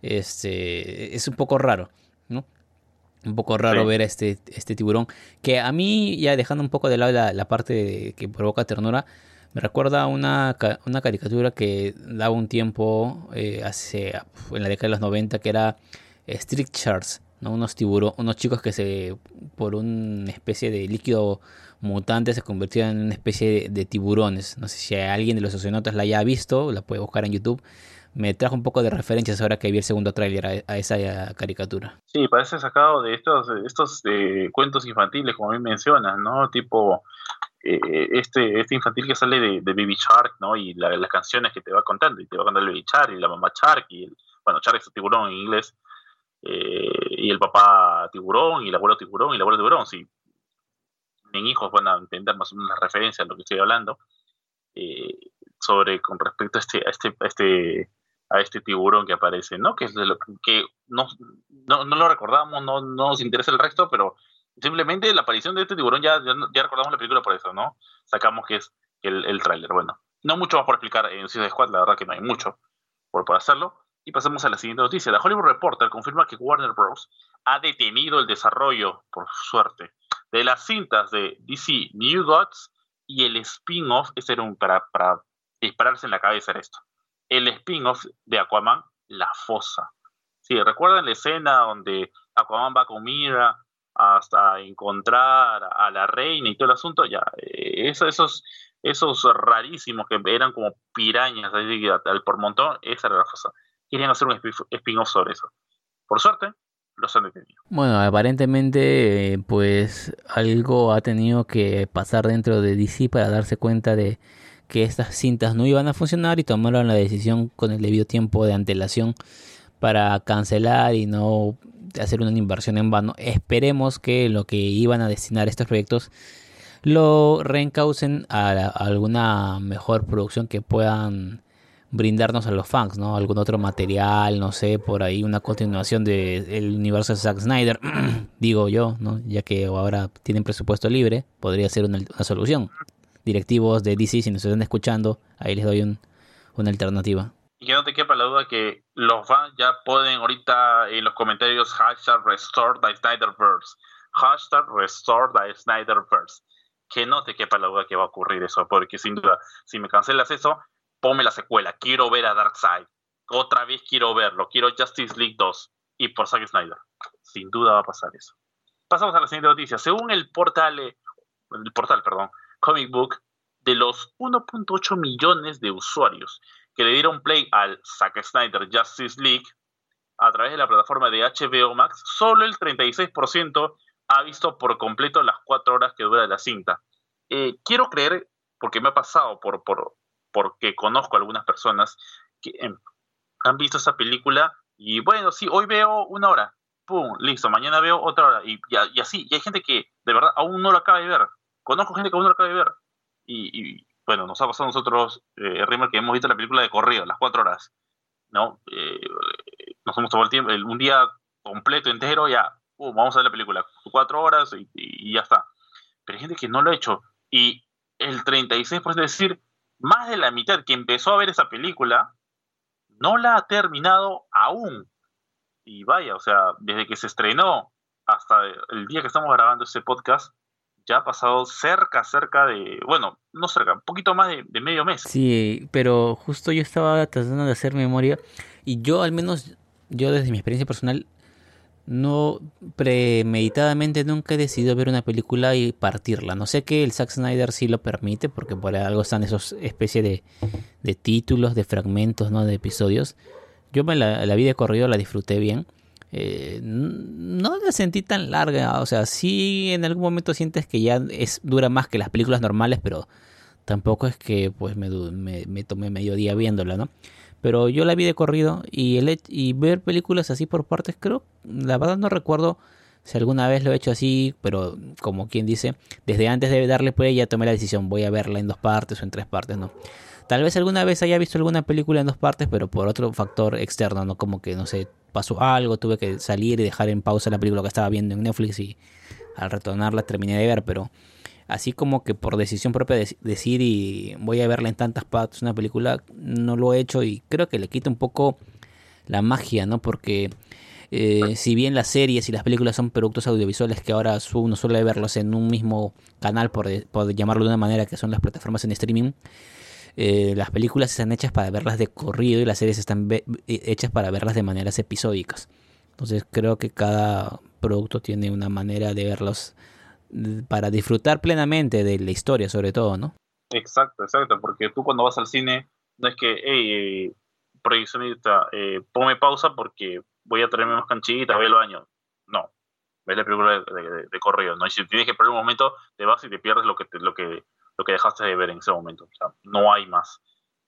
este, es un poco raro, ¿no? Un poco raro ver este, este tiburón, que a mí, ya dejando un poco de lado la, la parte que provoca ternura, me recuerda una, una caricatura que daba un tiempo, eh, hace, en la década de los 90, que era Street Sharks, ¿no? unos tiburones, unos chicos que se, por una especie de líquido mutante, se convirtieron en una especie de, tiburones. No sé si alguien de los socionautas la haya visto, la puede buscar en YouTube. Me trajo un poco de referencias ahora que vi el segundo tráiler a, esa caricatura. Sí, parece sacado de estos, estos eh, cuentos infantiles, como mí mencionas, ¿no? Tipo eh, este, este infantil que sale de, Baby Shark, ¿no? Y las canciones que te va contando, y te va contando el Baby Shark y la mamá Shark, y el, bueno, Shark es tiburón en inglés, eh, y el papá tiburón, y el abuelo tiburón, y el abuelo tiburón, sí. Mis hijos van a entender más o menos la referencia a lo que estoy hablando, eh, sobre, con respecto a este, a este, a este, a este tiburón que aparece, ¿no? Que es de lo que no, no, no lo recordamos, no, no nos interesa el resto, pero simplemente la aparición de este tiburón ya, ya, recordamos la película por eso, ¿no? Sacamos que es el, el tráiler. Bueno, no mucho más por explicar en Suicide Squad, la verdad que no hay mucho por, por hacerlo. Y pasamos a la siguiente noticia. La Hollywood Reporter confirma que Warner Bros. ha detenido el desarrollo, por suerte, de las cintas de DC New Gods y el spin-off, este era un, para, para dispararse en la cabeza esto, el spin-off de Aquaman, La Fosa. Sí, ¿recuerdan la escena donde Aquaman va con Mira hasta encontrar a la reina y todo el asunto, ya, eh, esos, esos rarísimos que eran como pirañas al por montón, esa era la cosa. Querían hacer un spin-off sobre eso. Por suerte, los han detenido. Bueno, aparentemente, pues algo ha tenido que pasar dentro de DC para darse cuenta de que estas cintas no iban a funcionar y tomaron la decisión con el debido tiempo de antelación para cancelar y no hacer una inversión en vano. Esperemos que lo que iban a destinar estos proyectos lo reencaucen a, alguna mejor producción que puedan brindarnos a los fans, ¿no? Algún otro material, no sé, por ahí una continuación del universo de Zack Snyder, digo yo, ¿no? Ya que ahora tienen presupuesto libre, podría ser una, solución. Directivos de DC, si nos están escuchando, ahí les doy una alternativa y que no te quepa la duda que los fans ya pueden ahorita en los comentarios hashtag restore the Snyderverse. Hashtag restore the Snyderverse. Que no te quepa la duda que va a ocurrir eso, porque sin duda, si me cancelas eso, ponme la secuela. Quiero ver a Darkseid. Otra vez quiero verlo. Quiero Justice League 2 y por Zack Snyder. Sin duda va a pasar eso. Pasamos a la siguiente noticia. Según el portal, el portal, perdón, Comic Book, de los 1.8 millones de usuarios que le dieron play al Zack Snyder Justice League a través de la plataforma de HBO Max, solo el 36% ha visto por completo las cuatro horas que dura la cinta. Eh, quiero creer, porque me ha pasado por, por porque conozco a algunas personas que em, han visto esa película y bueno, sí, hoy veo una hora, pum, listo, mañana veo otra hora y, y, así, y hay gente que de verdad aún no lo acaba de ver. Conozco gente que aún no lo acaba de ver. y, bueno, nos ha pasado a nosotros, eh, Rimmer, que hemos visto la película de corrido, las cuatro horas. ¿no? Eh, nos hemos tomado el tiempo, un día completo, entero, ya, uh, vamos a ver la película, cuatro horas y, ya está. Pero hay gente que no lo ha hecho. Y el 36%, es decir, más de la mitad que empezó a ver esa película, no la ha terminado aún. Y vaya, o sea, desde que se estrenó hasta el día que estamos grabando este podcast, ya ha pasado cerca, cerca de, bueno, no cerca, un poquito más de, medio mes. Sí, pero justo yo estaba tratando de hacer memoria y yo al menos, yo desde mi experiencia personal, no premeditadamente nunca he decidido ver una película y partirla. No sé que el Zack Snyder sí lo permite, porque por algo están esos especie de, de títulos, de fragmentos, ¿no? De episodios. Yo me la, la vi de corrido, la disfruté bien eh, no la sentí tan larga. O sea, sí en algún momento sientes que ya es dura más que las películas normales, pero tampoco es que pues me, me, tomé medio día viéndola, ¿no? Pero yo la vi de corrido y, el, y ver películas así por partes, creo, la verdad no recuerdo si alguna vez lo he hecho así, pero como quien dice, desde antes de darle play ya tomé la decisión, voy a verla en dos partes o en tres partes, ¿no? Tal vez alguna vez haya visto alguna película en dos partes, pero por otro factor externo, ¿no? Como que, no sé, pasó algo, tuve que salir y dejar en pausa la película que estaba viendo en Netflix y al retornarla terminé de ver, pero así como que por decisión propia de decir y voy a verla en tantas partes una película, no lo he hecho y creo que le quita un poco la magia, ¿no? Porque eh, si bien las series y las películas son productos audiovisuales que ahora uno suele verlos en un mismo canal, por, por llamarlo de una manera, que son las plataformas en streaming, eh, las películas están hechas para verlas de corrido y las series están eh, hechas para verlas de maneras episódicas. Entonces creo que cada producto tiene una manera de verlos para disfrutar plenamente de la historia, sobre todo, ¿no? Exacto, exacto, porque tú cuando vas al cine no es que, hey, eh, proyeccionista, eh, ponme pausa porque voy a traerme más canchita, voy al baño. No, ves la película de, corrido, ¿no? Y si tienes que perder un momento, te vas y te pierdes lo que, lo que lo que dejaste de ver en ese momento. O sea, no hay más,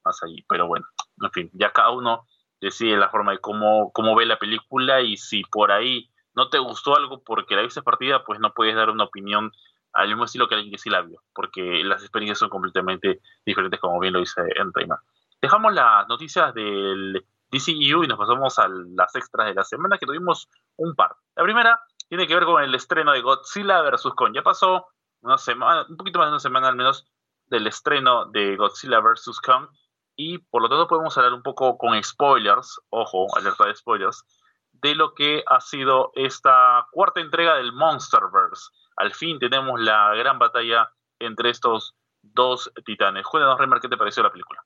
más allí. Pero bueno, en fin, ya cada uno decide la forma de cómo, cómo ve la película y si por ahí no te gustó algo porque la viste partida, pues no puedes dar una opinión al mismo estilo que alguien que sí la vio, porque las experiencias son completamente diferentes, como bien lo dice Entraima. Dejamos las noticias del DCEU y nos pasamos a las extras de la semana, que tuvimos un par. La primera tiene que ver con el estreno de Godzilla vs. Kong. Ya pasó una semana, un poquito más de una semana al menos del estreno de Godzilla vs. Kong y por lo tanto podemos hablar un poco con spoilers, ojo, alerta de spoilers, de lo que ha sido esta cuarta entrega del Monsterverse. Al fin tenemos la gran batalla entre estos dos titanes. Cuéntanos, Reimer, ¿qué te pareció la película?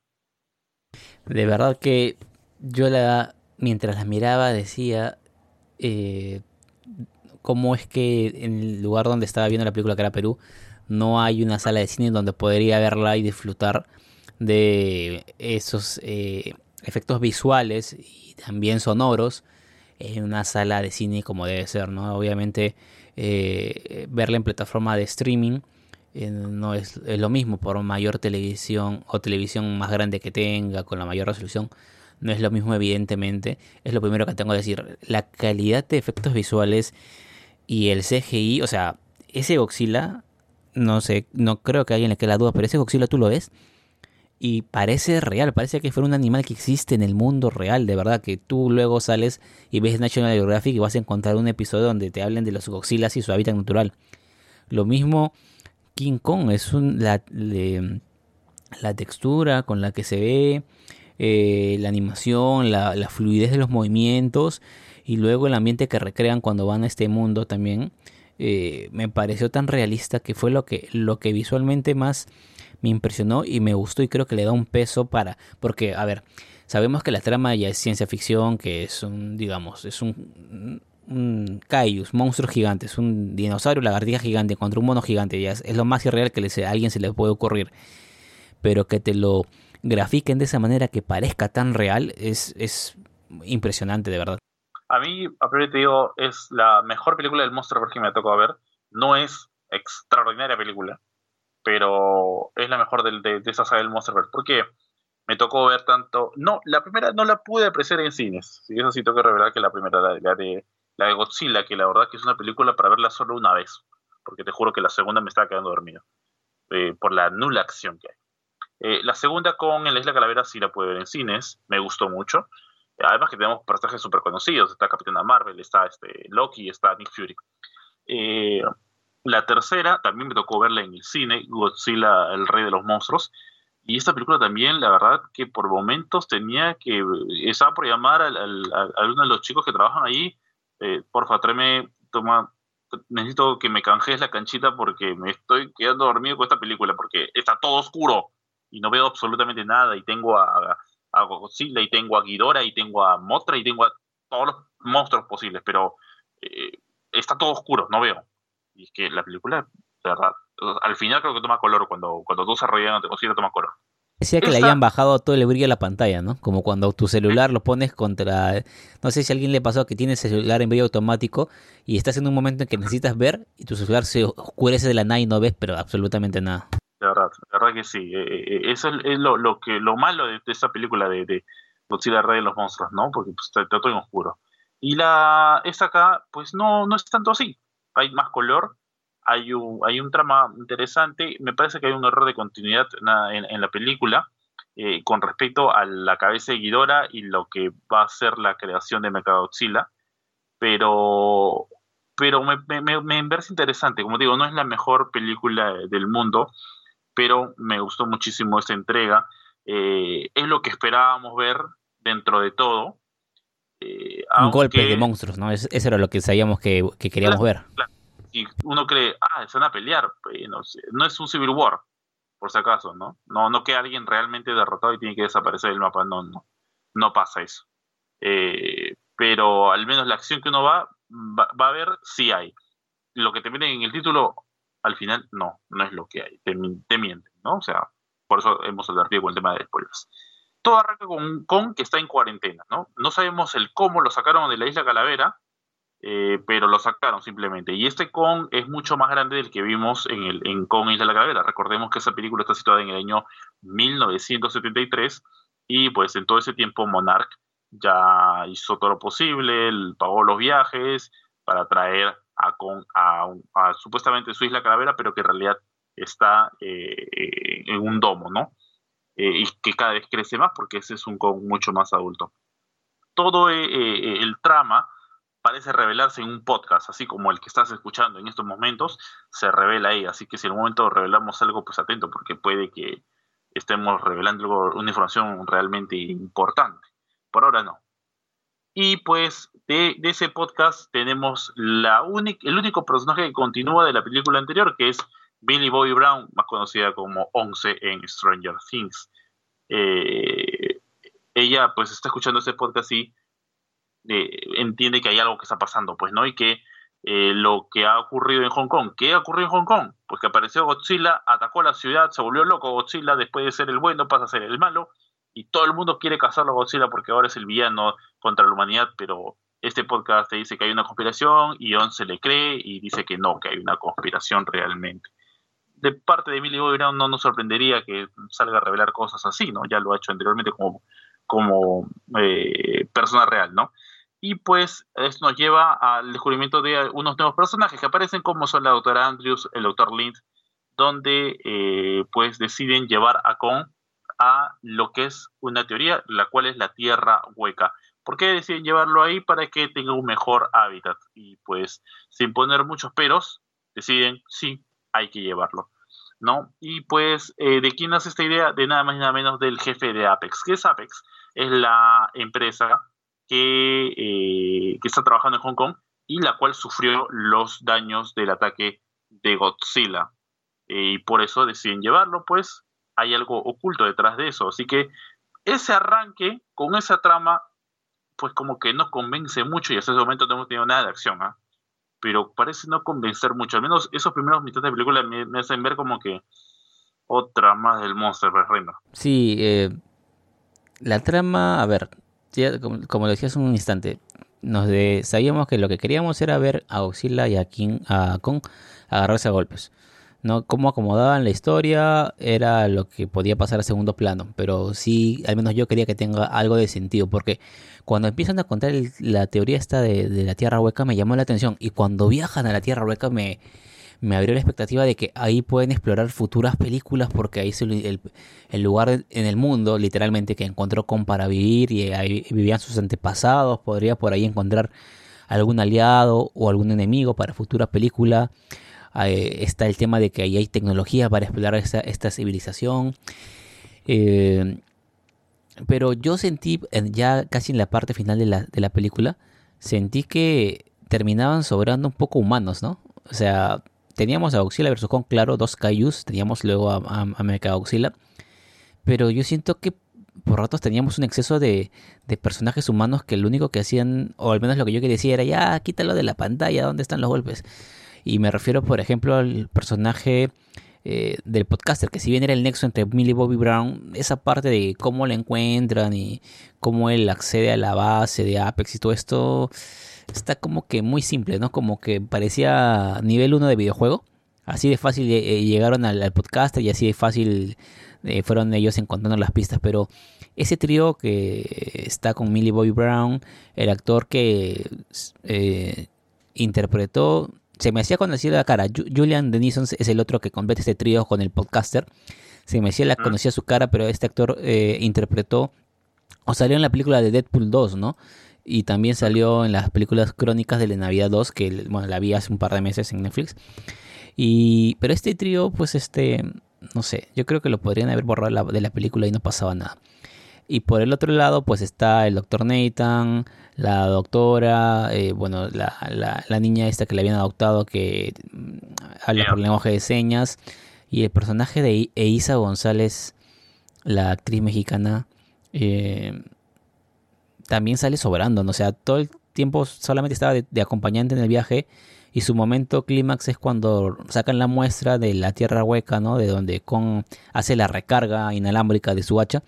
De verdad que yo la, mientras la miraba decía, eh, cómo es que en el lugar donde estaba viendo la película, que era Perú, no hay una sala de cine donde podría verla y disfrutar de esos eh, efectos visuales y también sonoros en una sala de cine como debe ser, ¿no? Obviamente eh, verla en plataforma de streaming eh, no es, es, lo mismo por mayor televisión o televisión más grande que tenga, con la mayor resolución, no es lo mismo evidentemente. Es lo primero que tengo que decir. La calidad de efectos visuales y el CGI, o sea, ese Godzilla, no sé, no creo que alguien le quede la duda, pero ese Godzilla tú lo ves y parece real, parece que fuera un animal que existe en el mundo real, de verdad, que tú luego sales y ves National Geographic y vas a encontrar un episodio donde te hablen de los Godzillas y su hábitat natural. Lo mismo King Kong, es un, la, la textura con la que se ve, eh, la animación, la, la fluidez de los movimientos y luego el ambiente que recrean cuando van a este mundo también eh, me pareció tan realista que fue lo que, lo que visualmente más me impresionó y me gustó y creo que le da un peso para porque a ver sabemos que la trama ya es ciencia ficción que es un digamos es un un Caius, monstruo gigante, es un dinosaurio, lagartija gigante contra un mono gigante, ya es, lo más irreal que a alguien se le puede ocurrir. Pero que te lo grafiquen de esa manera que parezca tan real es, es impresionante, de verdad. A mí, a priori te digo, es la mejor película del monstruo que me tocado ver. No es extraordinaria película, pero es la mejor de, de, esa saga del Monsterverse. Porque me tocó ver tanto. No, la primera no la pude apreciar en cines. Sí, eso sí tengo que revelar que la primera, la, de, la de Godzilla, que la verdad que es una película para verla solo una vez. Porque te juro que la segunda me estaba quedando dormido. Eh, por la nula acción que hay. Eh, la segunda con El Isla Calavera sí la pude ver en cines. Me gustó mucho. Además que tenemos personajes súper conocidos, está Capitana Marvel, está este, Loki, está Nick Fury. Eh, la tercera también me tocó verla en el cine, Godzilla, el rey de los monstruos. Y esta película también, la verdad, que por momentos tenía que, estaba por llamar a, uno de los chicos que trabajan ahí, eh, porfa, tráeme, toma, necesito que me canjees la canchita porque me estoy quedando dormido con esta película, porque está todo oscuro y no veo absolutamente nada y tengo a, a Godzilla y tengo a Ghidorah y tengo a Mothra y tengo a todos los monstruos posibles, pero eh, está todo oscuro, no veo. Y es que la película, de verdad, al final creo que toma color cuando, cuando tú desarrollas Godzilla toma color. Decía que le hayan bajado todo el brillo a la pantalla, ¿no? Como cuando tu celular lo pones contra... No sé si a alguien le pasó que tiene el celular en brillo automático y estás en un momento en que necesitas ver y tu celular se oscurece de la nada y no ves, pero absolutamente nada. De verdad, de verdad que sí. Eh, eh, eh, eso es lo, lo, que, lo malo de, esta película de, Godzilla Rey de los Monstruos, ¿no? Porque pues, está, todo en oscuro. Y la esta acá, pues no, no es tanto así. Hay más color, hay un, hay un trama interesante. Me parece que hay un error de continuidad en, en, la película con respecto a la cabeza de y lo que va a ser la creación de Mechagodzilla. Pero, pero me, me, me, parece interesante. Como digo, no es la mejor película del mundo pero me gustó muchísimo esta entrega. Eh, es lo que esperábamos ver dentro de todo. Eh, Un golpe de monstruos, ¿no? eso era lo que sabíamos que, queríamos ver. Y uno cree, ah, se van a pelear. Pues, no, es un Civil War, por si acaso, ¿no? No, no que alguien realmente derrotado y tiene que desaparecer del mapa, no, no, no pasa eso. Eh, pero al menos la acción que uno va, va, va a ver, sí hay. Lo que te viene en el título, al final no, no es lo que hay, te, mienten, ¿no? O sea, por eso hemos advertido con el tema de spoilers. Todo arranca con Kong que está en cuarentena, ¿no? No sabemos el cómo lo sacaron de la isla Calavera, eh, pero lo sacaron simplemente. Y este Kong es mucho más grande del que vimos en, el, en Kong Isla Calavera. Recordemos que esa película está situada en el año 1973 y pues en todo ese tiempo Monarch ya hizo todo lo posible, pagó los viajes para traer a, con, a, supuestamente su isla calavera, pero que en realidad está eh, en un domo, ¿no? Eh, y que cada vez crece más porque ese es un con mucho más adulto. Todo eh, el trama parece revelarse en un podcast, así como el que estás escuchando en estos momentos, se revela ahí. Así que si en un momento revelamos algo, pues atento, porque puede que estemos revelando una información realmente importante. Por ahora no. Y pues de, ese podcast tenemos la el único personaje que continúa de la película anterior, que es Billy Bobby Brown, más conocida como Once en Stranger Things. Eh, ella pues está escuchando ese podcast y eh, entiende que hay algo que está pasando, pues, ¿no? Y que eh, lo que ha ocurrido en Hong Kong. ¿Qué ha ocurrido en Hong Kong? Pues que apareció Godzilla, atacó la ciudad, se volvió loco Godzilla, después de ser el bueno pasa a ser el malo, y todo el mundo quiere cazarlo a Godzilla porque ahora es el villano contra la humanidad, pero este podcast dice que hay una conspiración y On se le cree y dice que no, que hay una conspiración realmente. De parte de Emily Bobby no nos sorprendería que salga a revelar cosas así, ¿no? Ya lo ha hecho anteriormente como, como eh, persona real, ¿no? Y pues esto nos lleva al descubrimiento de unos nuevos personajes que aparecen como son la doctora Andrews, el doctor Lind, donde eh, pues deciden llevar a Kong a lo que es una teoría, la cual es la tierra hueca. ¿Por qué deciden llevarlo ahí? Para que tenga un mejor hábitat. Y pues, sin poner muchos peros, deciden, sí, hay que llevarlo. ¿No? Y pues, eh, ¿de quién nace esta idea? De nada más y nada menos del jefe de Apex. ¿Qué es Apex? Es la empresa que, eh, que está trabajando en Hong Kong y la cual sufrió los daños del ataque de Godzilla. y por eso deciden llevarlo, pues, hay algo oculto detrás de eso. Así que ese arranque con esa trama, pues como que no convence mucho y hasta ese momento no hemos tenido nada de acción, ¿ah? Pero parece no convencer mucho. Al menos esos primeros mitad de película me, hacen ver como que otra más del Monster Reino. Sí, eh, la trama, a ver, como, lo decía un instante, nos de, sabíamos que lo que queríamos era ver a Oxila y a King, a Kong agarrarse a golpes. ¿No? Cómo acomodaban la historia era lo que podía pasar a segundo plano, pero sí, al menos yo quería que tenga algo de sentido, porque cuando empiezan a contar la teoría esta de, la Tierra Hueca me llamó la atención, y cuando viajan a la Tierra Hueca me, me abrió la expectativa de que ahí pueden explorar futuras películas porque ahí es el, lugar en el mundo literalmente que encontró con para vivir y ahí vivían sus antepasados, podría por ahí encontrar algún aliado o algún enemigo para futuras películas. Está el tema de que ahí hay tecnología para explorar esta, civilización. Eh, pero yo sentí, ya casi en la parte final de la, de la película, sentí que terminaban sobrando un poco humanos, ¿no? O sea, teníamos a Godzilla vs. Kong, claro, dos Kaijus, teníamos luego a, a, a Godzilla, pero yo siento que por ratos teníamos un exceso de, de, personajes humanos que lo único que hacían, o al menos lo que yo quería decir era, ya, quítalo de la pantalla, ¿dónde están los golpes? Y me refiero, por ejemplo, al personaje eh, del podcaster, que si bien era el nexo entre Millie Bobby Brown, esa parte de cómo la encuentran y cómo él accede a la base de Apex y todo esto, está como que muy simple, ¿no? Como que parecía nivel 1 de videojuego. Así de fácil eh, llegaron al, podcaster y así de fácil eh, fueron ellos encontrando las pistas, pero ese trío que está con Millie Bobby Brown, el actor que interpretó se me hacía conocida la cara. Julian Denison es el otro que completa este trío con el podcaster. Se me hacía la conocía su cara, pero este actor eh, interpretó o salió en la película de Deadpool 2, ¿no? Y también salió en las películas crónicas de la Navidad 2, que bueno, la vi hace un par de meses en Netflix. Y pero este trío, pues este, no sé, yo creo que lo podrían haber borrado de la película y no pasaba nada. Y por el otro lado, pues está el doctor Nathan, la doctora, eh, bueno, la, la, niña esta que le habían adoptado que mm, habla por lenguaje de señas. Y el personaje de Eiza González, la actriz mexicana, eh, también sale sobrando. ¿no? O sea, todo el tiempo solamente estaba de, de acompañante en el viaje. Y su momento clímax es cuando sacan la muestra de la tierra hueca, ¿no? De donde con hace la recarga inalámbrica de su hacha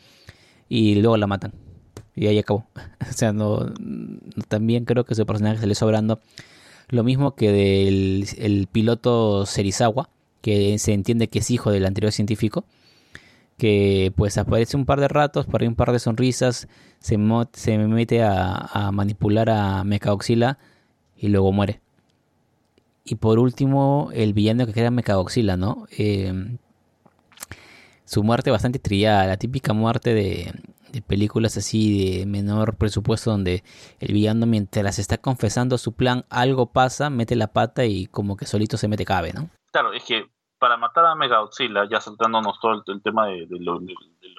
y luego la matan. Y ahí acabó. o sea, no, también creo que ese personaje le sobrando. Lo mismo que del el piloto Serizawa, que se entiende que es hijo del anterior científico, que pues aparece un par de ratos, por ahí un par de sonrisas, se, se mete a, manipular a Mechagodzilla y luego muere. Y por último, el villano que crea Mechagodzilla, ¿no? Eh, su muerte bastante trillada, la típica muerte de, películas así de menor presupuesto donde el villano mientras está confesando su plan algo pasa, mete la pata y como que solito se mete cabe, ¿no? Claro, es que para matar a Mega ya saltándonos todo el, tema de, lo,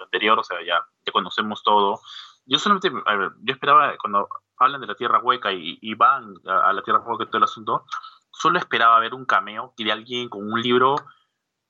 anterior, o sea, ya, conocemos todo, yo solamente, a ver, yo esperaba cuando hablan de la Tierra Hueca y, van a, a, la Tierra Hueca y todo el asunto, solo esperaba ver un cameo y de alguien con un libro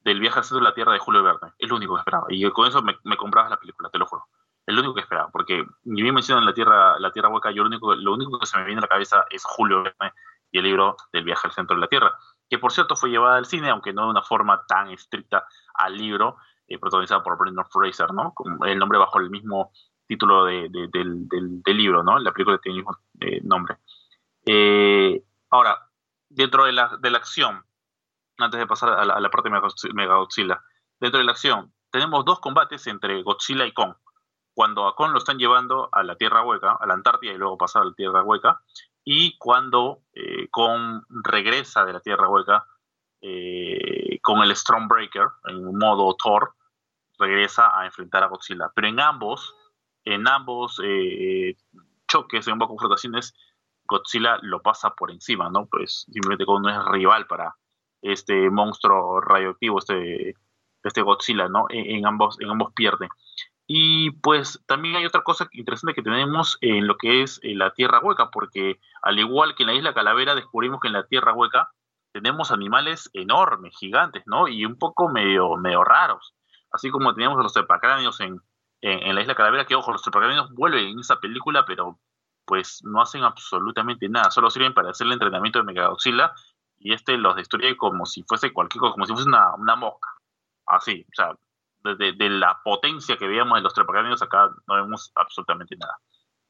del viaje al centro de la Tierra de Julio Verne. Es lo único que esperaba. Y con eso me, me comprabas la película, te lo juro. Es lo único que esperaba. Porque ni bien mencionan la Tierra, la Tierra Hueca, yo lo único, lo único que se me viene a la cabeza es Julio Verne y el libro del viaje al centro de la Tierra. Que por cierto fue llevada al cine, aunque no de una forma tan estricta al libro, eh, protagonizada por Brendan Fraser, ¿no? Con el nombre bajo el mismo título de, del, del, libro, ¿no? La película tiene el mismo eh, nombre. Eh, ahora, dentro de la, de la acción, antes de pasar a la, parte de Mega Godzilla. Dentro de la acción, tenemos dos combates entre Godzilla y Kong. Cuando a Kong lo están llevando a la Tierra Hueca, a la Antártida y luego pasar a la Tierra Hueca, y cuando eh, Kong regresa de la Tierra Hueca eh, con el Stormbreaker en modo Thor, regresa a enfrentar a Godzilla. Pero en ambos, en ambos eh, choques, en ambas confrontaciones, Godzilla lo pasa por encima, ¿no? Pues simplemente Kong no es rival para, este monstruo radioactivo, este, este Godzilla, ¿no? En, ambos, en ambos pierden. Y pues también hay otra cosa interesante que tenemos en lo que es eh, la Tierra Hueca, porque al igual que en la isla Calavera descubrimos que en la Tierra Hueca tenemos animales enormes, gigantes, ¿no? Y un poco medio, medio raros. Así como teníamos a los trepacráneos en, en, la isla Calavera, que ojo, los trepacráneos vuelven en esa película, pero pues no hacen absolutamente nada, solo sirven para hacer el entrenamiento de Megagodzilla y este los destruye como si fuese cualquier cosa, como si fuese una, una mosca. Así, o sea, de, de, la potencia que veíamos de los trepacráneos acá no vemos absolutamente nada.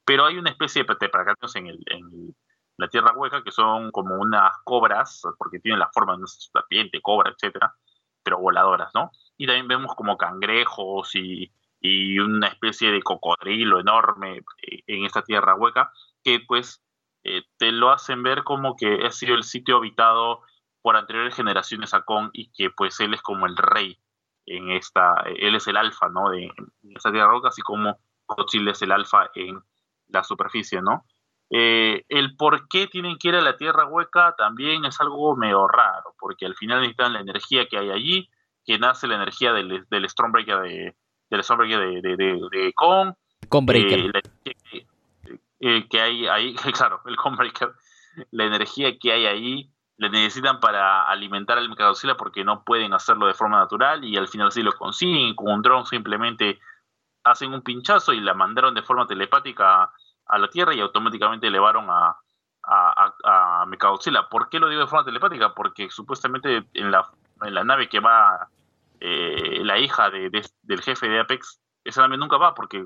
Pero hay una especie de trepacráneos en, el, en la tierra hueca que son como unas cobras, porque tienen la forma de una serpiente, cobra, etcétera, pero voladoras, ¿no? Y también vemos como cangrejos y, y una especie de cocodrilo enorme eh, en esta tierra hueca que pues eh, te lo hacen ver como que ha sido el sitio habitado por anteriores generaciones a Kong y que pues él es como el rey en esta, él es el alfa, ¿no? De, en esta tierra roca, así como Godzilla es el alfa en la superficie, ¿no? Eh, el por qué tienen que ir a la tierra hueca también es algo medio raro, porque al final necesitan la energía que hay allí, que nace la energía del, del Stormbreaker de, del Stormbreaker de, de, de, Kong. Conbreaker. Eh, eh, que hay ahí, claro, el Conbreaker, la energía que hay ahí le necesitan para alimentar al Mechagodzilla porque no pueden hacerlo de forma natural y al final sí lo consiguen, con un dron simplemente hacen un pinchazo y la mandaron de forma telepática a la Tierra y automáticamente elevaron a, a, a, Mechagodzilla. ¿Por qué lo digo de forma telepática? Porque supuestamente en la, en la nave que va eh, la hija de, del jefe de Apex, esa nave nunca va porque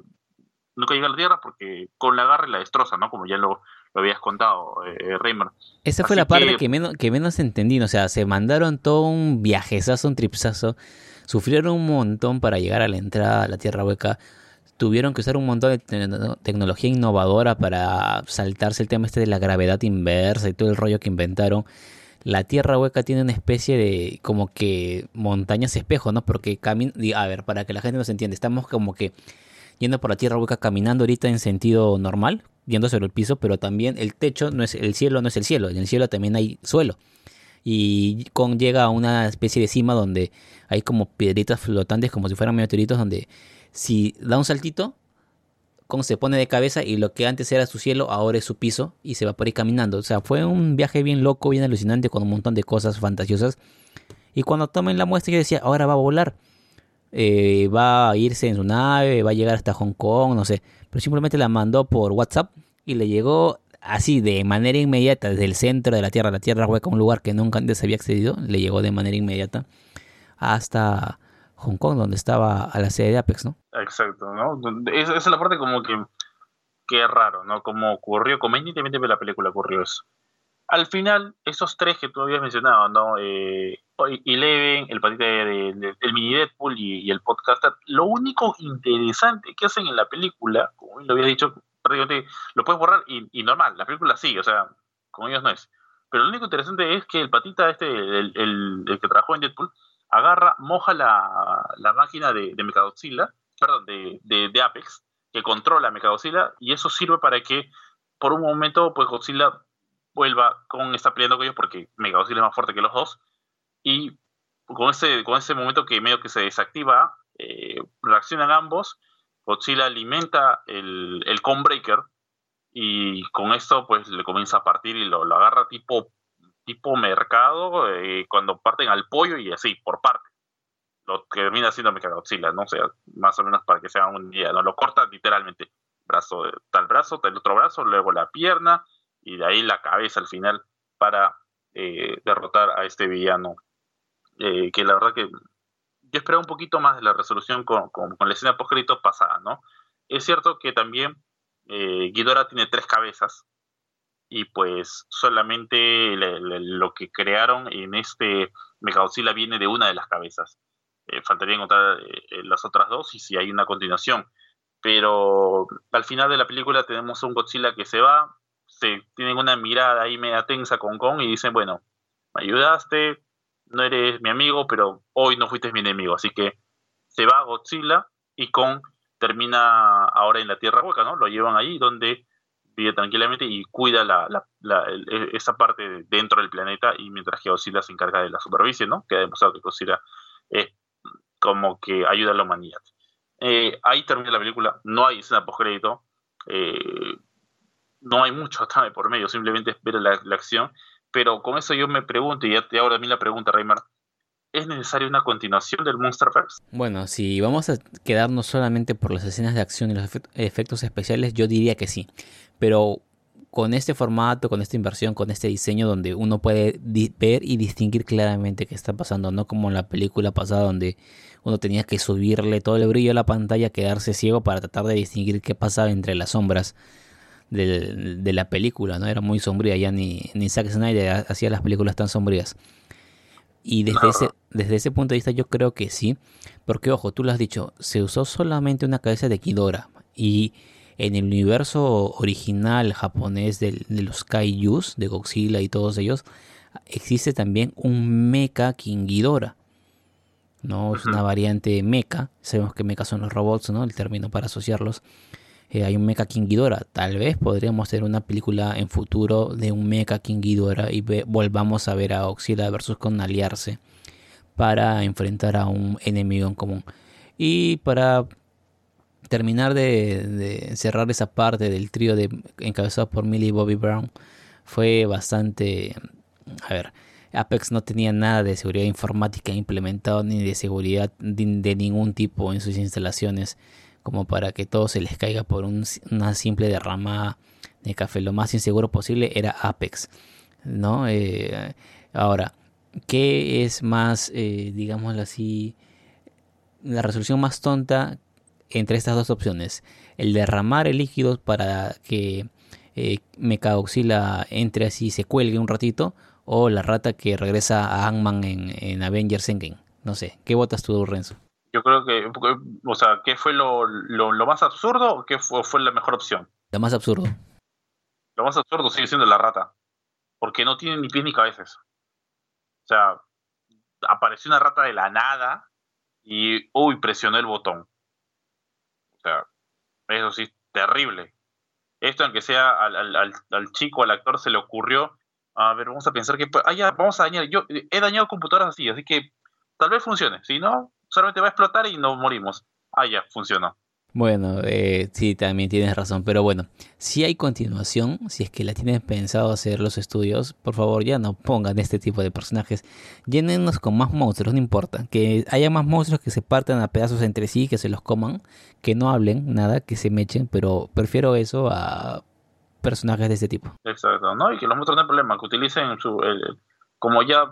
nunca llega a la Tierra porque con la agarre la destroza, ¿no? Como ya lo, lo habías contado, eh, Reimer. Esa fue la parte que, menos, que menos entendí, o sea, se mandaron todo un viajezazo, un tripsazo, sufrieron un montón para llegar a la entrada a la Tierra Hueca, tuvieron que usar un montón de tecnología innovadora para saltarse el tema este de la gravedad inversa y todo el rollo que inventaron. La Tierra Hueca tiene una especie de como que montañas espejo, ¿no? Porque camina, a ver, para que la gente nos entienda, estamos como que yendo por la tierra hueca caminando ahorita en sentido normal, yendo sobre el piso, pero también el techo no es el cielo, no es el cielo, en el cielo también hay suelo. Y con llega a una especie de cima donde hay como piedritas flotantes como si fueran meteoritos donde si da un saltito, Con se pone de cabeza y lo que antes era su cielo ahora es su piso y se va por ahí caminando. O sea, fue un viaje bien loco, bien alucinante con un montón de cosas fantasiosas. Y cuando tomen la muestra yo decía, ahora va a volar. Eh, va a irse en su nave, va a llegar hasta Hong Kong, no sé. Pero simplemente la mandó por WhatsApp y le llegó así de manera inmediata desde el centro de la Tierra, la Tierra hueca, un lugar que nunca antes había accedido, le llegó de manera inmediata hasta Hong Kong, donde estaba a la sede de Apex, ¿no? Exacto, ¿no? Esa es la parte como que, que raro, ¿no? Como ocurrió, convenientemente la película ocurrió eso. Al final, esos tres que tú habías mencionado, ¿no? Eh, Eleven, el patita de, el mini Deadpool y, el podcaster, lo único interesante que hacen en la película, como lo había dicho, prácticamente lo puedes borrar y, normal, la película sí, o sea, con ellos no es. Pero lo único interesante es que el patita este, el, el, que trabajó en Deadpool, agarra, moja la, la máquina de, de Mechagodzilla, perdón, de, de, Apex, que controla Mechagodzilla, y eso sirve para que por un momento pues Godzilla vuelva con está peleando con ellos porque Mechagodzilla es más fuerte que los dos y con ese, con ese momento que medio que se desactiva, eh, reaccionan ambos, Godzilla alimenta el, el Breaker y con esto pues le comienza a partir y lo, lo agarra tipo, tipo mercado eh, cuando parten al pollo y así, por parte. Lo que termina siendo Godzilla, ¿no? sea, más o menos para que sea un día, ¿no? Lo corta literalmente, brazo, tal brazo, tal otro brazo, luego la pierna y de ahí la cabeza al final para eh, derrotar a este villano eh, que la verdad que yo esperaba un poquito más de la resolución con, con, la escena post pasada, ¿no? Es cierto que también eh, Ghidorah tiene tres cabezas y pues solamente lo que crearon en este Mechagodzilla viene de una de las cabezas. Eh, faltaría encontrar eh, las otras dos y si hay una continuación. Pero al final de la película tenemos un Godzilla que se va, se tienen una mirada ahí media tensa con Kong y dicen, bueno, me ayudaste, no eres mi amigo, pero hoy no fuiste mi enemigo. Así que se va Godzilla y Kong termina ahora en la Tierra Hueca, ¿no? Lo llevan ahí donde vive tranquilamente y cuida la, e, esa parte dentro del planeta y mientras que Godzilla se encarga de la superficie, ¿no? Que ha demostrado que Godzilla es como que ayuda a la humanidad. Eh, ahí termina la película, no hay escena postcrédito, eh, no hay mucho trame por medio, simplemente espera la, la acción pero con eso yo me pregunto, y ya te hago a mí la pregunta, Raymar, ¿es necesaria una continuación del Monsterverse? Bueno, si vamos a quedarnos solamente por las escenas de acción y los efectos especiales, yo diría que sí. Pero con este formato, con esta inversión, con este diseño donde uno puede ver y distinguir claramente qué está pasando, no como en la película pasada donde uno tenía que subirle todo el brillo a la pantalla, quedarse ciego para tratar de distinguir qué pasaba entre las sombras de, la película, ¿no? Era muy sombría, ya ni, ni Zack Snyder hacía las películas tan sombrías. Y desde, ese, desde ese punto de vista yo creo que sí, porque ojo, tú lo has dicho, se usó solamente una cabeza de Kidora y en el universo original japonés de, de los kaijus, de Godzilla y todos ellos, existe también un Mecha King Ghidorah. ¿no? Es una variante mecha. Sabemos que mecha son los robots, ¿no? El término para asociarlos. Eh, hay un mecha King Ghidorah. Tal vez podríamos hacer una película en futuro de un mecha King Ghidorah y volvamos a ver a Oxida versus con aliarse para enfrentar a un enemigo en común. Y para terminar de, cerrar esa parte del trío de, encabezado por Millie Bobby Brown, fue bastante... A ver, Apex no tenía nada de seguridad informática implementado ni de seguridad de, ningún tipo en sus instalaciones como para que todo se les caiga por una simple derrama de café. Lo más inseguro posible era Apex, ¿no? Eh, ahora, ¿qué es más, eh, digámoslo así, la resolución más tonta entre estas dos opciones? El derramar el líquido para que eh, Mecaoxila entre así y se cuelgue un ratito o la rata que regresa a Ant-Man en, Avengers Endgame. No sé, ¿qué votas tú, Renzo? Yo creo que, o sea, ¿qué fue lo, más absurdo o qué fue, la mejor opción? Lo más absurdo. Lo más absurdo sigue siendo la rata, porque no tiene ni pies ni cabezas. O sea, apareció una rata de la nada y, uy, presionó el botón. O sea, eso sí, terrible. Esto, aunque sea al, al, al chico, al actor, se le ocurrió a ver, vamos a pensar que. Ah, ya, vamos a dañar. Yo he dañado computadoras así, así que tal vez funcione. Si no, solamente va a explotar y no morimos. Ah, ya, funcionó. Bueno, eh, sí, también tienes razón. Pero bueno, si hay continuación, si es que la tienen pensado hacer los estudios, por favor ya no pongan este tipo de personajes. Llénennos con más monstruos, no importa. Que haya más monstruos que se partan a pedazos entre sí, que se los coman, que no hablen, nada, que se mechen. Pero prefiero eso a personajes de este tipo. Exacto, ¿no? Y que los monstruos no hay problema, que utilicen su. como ya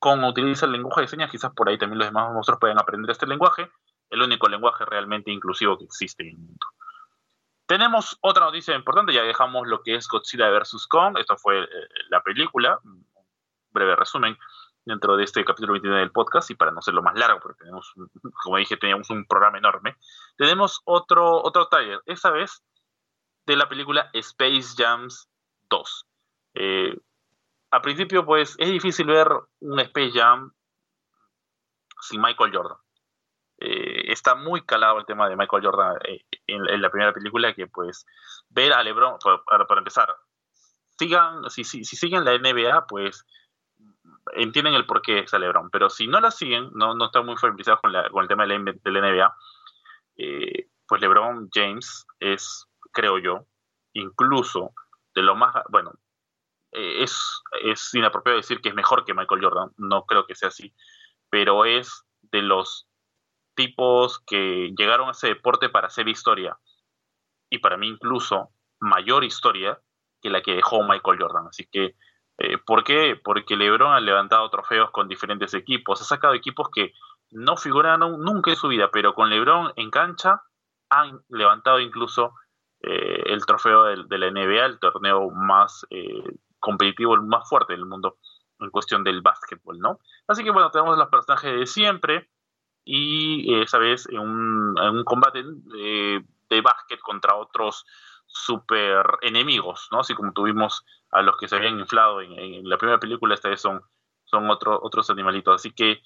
con utiliza el lenguaje de señas, quizás por ahí también los demás monstruos pueden aprender este lenguaje, el único lenguaje realmente inclusivo que existe en el mundo. Tenemos otra noticia importante, ya dejamos lo que es Godzilla vs. Kong, esto fue eh, la película, un breve resumen dentro de este capítulo 29 del podcast y para no ser lo más largo, porque tenemos, como dije, teníamos un programa enorme, tenemos otro, otro trailer, esta vez de la película Space Jams 2. Eh, a principio, pues, es difícil ver un Space Jam sin Michael Jordan. Eh, está muy calado el tema de Michael Jordan eh, en, la primera película, que pues ver a LeBron, para, empezar, sigan, si, si, siguen la NBA, pues entienden el por qué es a LeBron, pero si no la siguen, no, están muy familiarizados con, con el tema de la, de la NBA, pues LeBron James es creo yo, incluso de lo más, bueno, eh, es, es inapropiado decir que es mejor que Michael Jordan, no creo que sea así, pero es de los tipos que llegaron a ese deporte para hacer historia y para mí incluso mayor historia que la que dejó Michael Jordan. Así que, eh, ¿por qué? Porque LeBron ha levantado trofeos con diferentes equipos, ha sacado equipos que no figuraron nunca en su vida, pero con LeBron en cancha han levantado incluso eh, el trofeo de, la NBA, el torneo más competitivo, el más fuerte del mundo en cuestión del básquetbol, ¿no? Así que bueno, tenemos los personajes de siempre y esa vez en un, combate de, de básquet contra otros super enemigos, ¿no? Así como tuvimos a los que se habían inflado en, la primera película, esta vez son, son otros animalitos. Así que,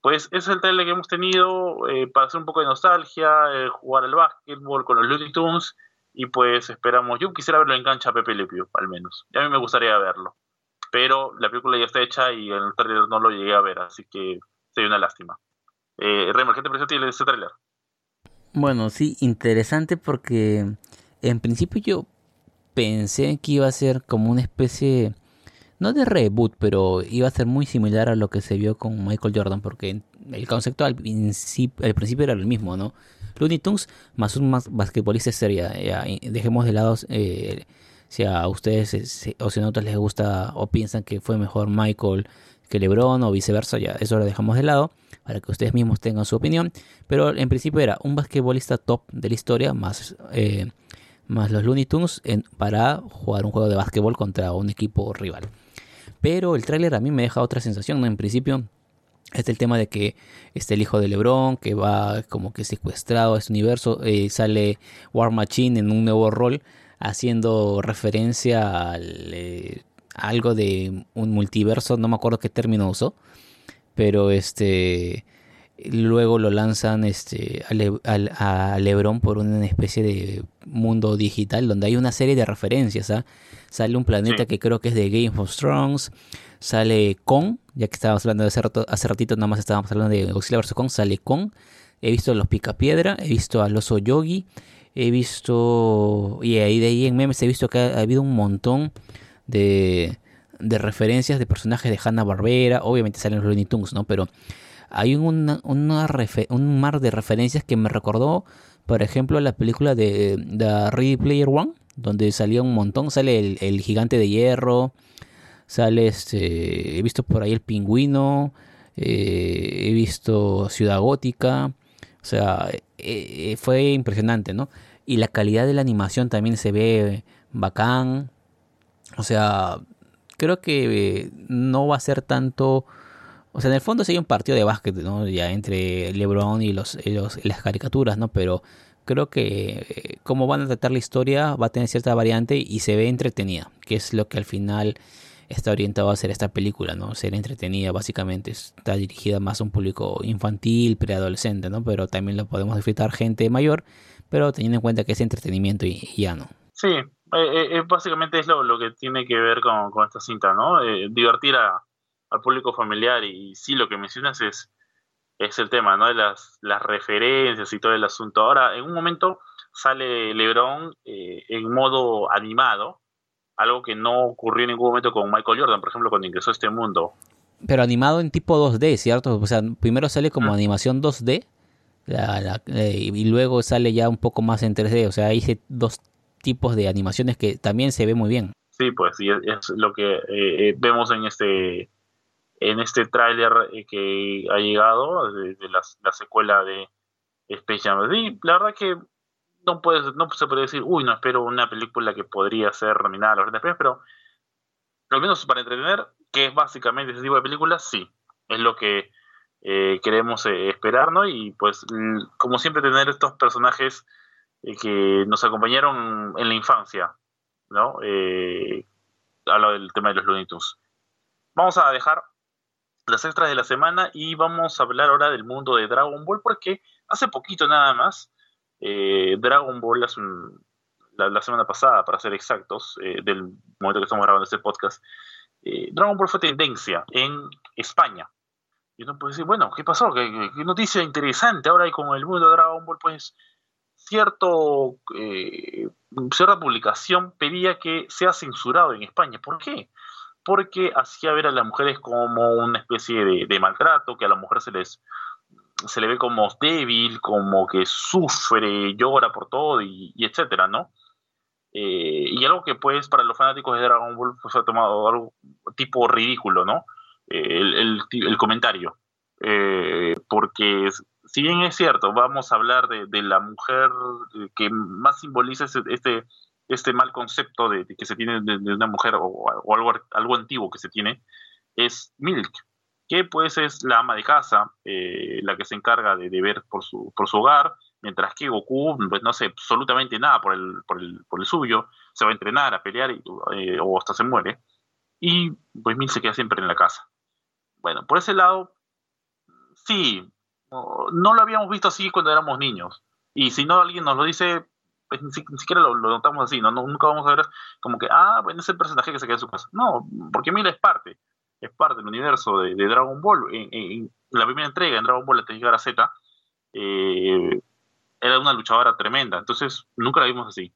pues, ese es el trailer que hemos tenido eh, para hacer un poco de nostalgia, jugar al básquetbol con los Looney Tunes y pues esperamos, yo quisiera verlo en cancha Pepe Le al menos. Y a mí me gustaría verlo. Pero la película ya está hecha y el trailer no lo llegué a ver, así que sería una lástima. Eh, ¿qué te pareció ese trailer? Bueno, sí, interesante porque en principio yo pensé que iba a ser como una especie, no de reboot, pero iba a ser muy similar a lo que se vio con Michael Jordan, porque el concepto al principio, al principio era el mismo, ¿no? Looney Tunes más un basquetbolista sería. dejemos de lado eh, si a ustedes o si a otros les gusta o piensan que fue mejor Michael que LeBron o viceversa, ya eso lo dejamos de lado para que ustedes mismos tengan su opinión. Pero en principio era un basquetbolista top de la historia más, eh, más los Looney Tunes para jugar un juego de basquetbol contra un equipo rival. Pero el tráiler a mí me deja otra sensación. En principio Está el tema de que está el hijo de Lebron, que va como que secuestrado a este universo. Eh, sale War Machine en un nuevo rol, haciendo referencia al, eh, algo de un multiverso, no me acuerdo qué término usó, pero este luego lo lanzan este a, Lebron por una especie de mundo digital donde hay una serie de referencias ¿ah? sale un planeta que creo que es de Game of Thrones sale Kong ya que estábamos hablando de hace, hace ratito nada más estábamos hablando de Godzilla vs. Kong sale Kong. He visto los Picapiedra he visto al oso Yogi he visto y ahí de ahí en memes he visto que ha, habido un montón de, de referencias de personajes de Hanna Barbera obviamente salen los Looney Tunes no pero hay un mar de referencias que me recordó, por ejemplo, la película de, The Ready Player One, donde salía un montón, sale el, gigante de hierro, sale este, he visto por ahí el pingüino, eh, he visto Ciudad Gótica, o sea, eh, eh, fue impresionante, ¿no? Y la calidad de la animación también se ve bacán, o sea, creo que no va a ser tanto o sea, en el fondo sería un partido de básquet, ¿no? Ya entre LeBron y los, las caricaturas, ¿no? Pero creo que eh, como van a tratar la historia va a tener cierta variante y se ve entretenida, que es lo que al final está orientado a hacer esta película, ¿no? Ser entretenida, básicamente. Está dirigida más a un público infantil, preadolescente, ¿no? Pero también lo podemos disfrutar gente mayor, pero teniendo en cuenta que es entretenimiento y, ya no. Sí, eh, eh, básicamente es lo, que tiene que ver con, esta cinta, ¿no? divertir a, al público familiar y sí lo que mencionas es, es el tema, ¿no? Las, las referencias y todo el asunto. Ahora, en un momento sale Lebron eh, en modo animado, algo que no ocurrió en ningún momento con Michael Jordan, por ejemplo, cuando ingresó a este mundo. Pero animado en tipo 2D, ¿cierto? O sea, primero sale como mm. animación 2D eh, y luego sale ya un poco más en 3D. O sea, hay dos tipos de animaciones que también se ve muy bien. Sí, pues, sí, es, lo que eh, vemos en este en este tráiler eh, que ha llegado de, la, secuela de Space Jam. Y la verdad que no puedes, no se puede decir, uy, no espero una película que podría ser nominada a los premios, pero al menos para entretener, que es básicamente ese tipo de películas, sí, es lo que eh, queremos eh, esperar, ¿no? Y pues, como siempre, tener estos personajes que nos acompañaron en la infancia, ¿no? hablo del tema de los Looney. Vamos a dejar las extras de la semana y vamos a hablar ahora del mundo de Dragon Ball porque hace poquito nada más eh, Dragon Ball la, semana pasada para ser exactos eh, del momento que estamos grabando este podcast eh, Dragon Ball fue tendencia en España. Y uno puede decir bueno qué pasó ¿Qué, noticia interesante ahora hay con el mundo de Dragon Ball pues cierto cierta publicación pedía que sea censurado en España ¿por qué? porque hacía ver a las mujeres como una especie de, maltrato, que a la mujer se les se le ve como débil, como que sufre, llora por todo y, etcétera, ¿no? Eh, y algo que pues para los fanáticos de Dragon Ball pues ha tomado algo tipo ridículo, ¿no? Eh, el, comentario. Eh, porque si bien es cierto, vamos a hablar de, la mujer que más simboliza este, este mal concepto de, que se tiene de, una mujer o, algo, algo antiguo que se tiene es Milk, que pues es la ama de casa, eh, la que se encarga de, ver por su, por su hogar, mientras que Goku pues, no hace absolutamente nada por el, por el, por el suyo, se va a entrenar, a pelear eh, o hasta se muere, y pues Milk se queda siempre en la casa. Bueno, por ese lado, sí, no lo habíamos visto así cuando éramos niños, y si no alguien nos lo dice, pues, ni, siquiera lo, notamos así, ¿no? Nunca vamos a ver como que, ah, bueno, es el personaje que se queda en su casa. No, porque Mila es parte, parte del universo de, Dragon Ball. En, la primera entrega, en Dragon Ball, la llegar a Z, eh, era una luchadora tremenda, entonces nunca la vimos así.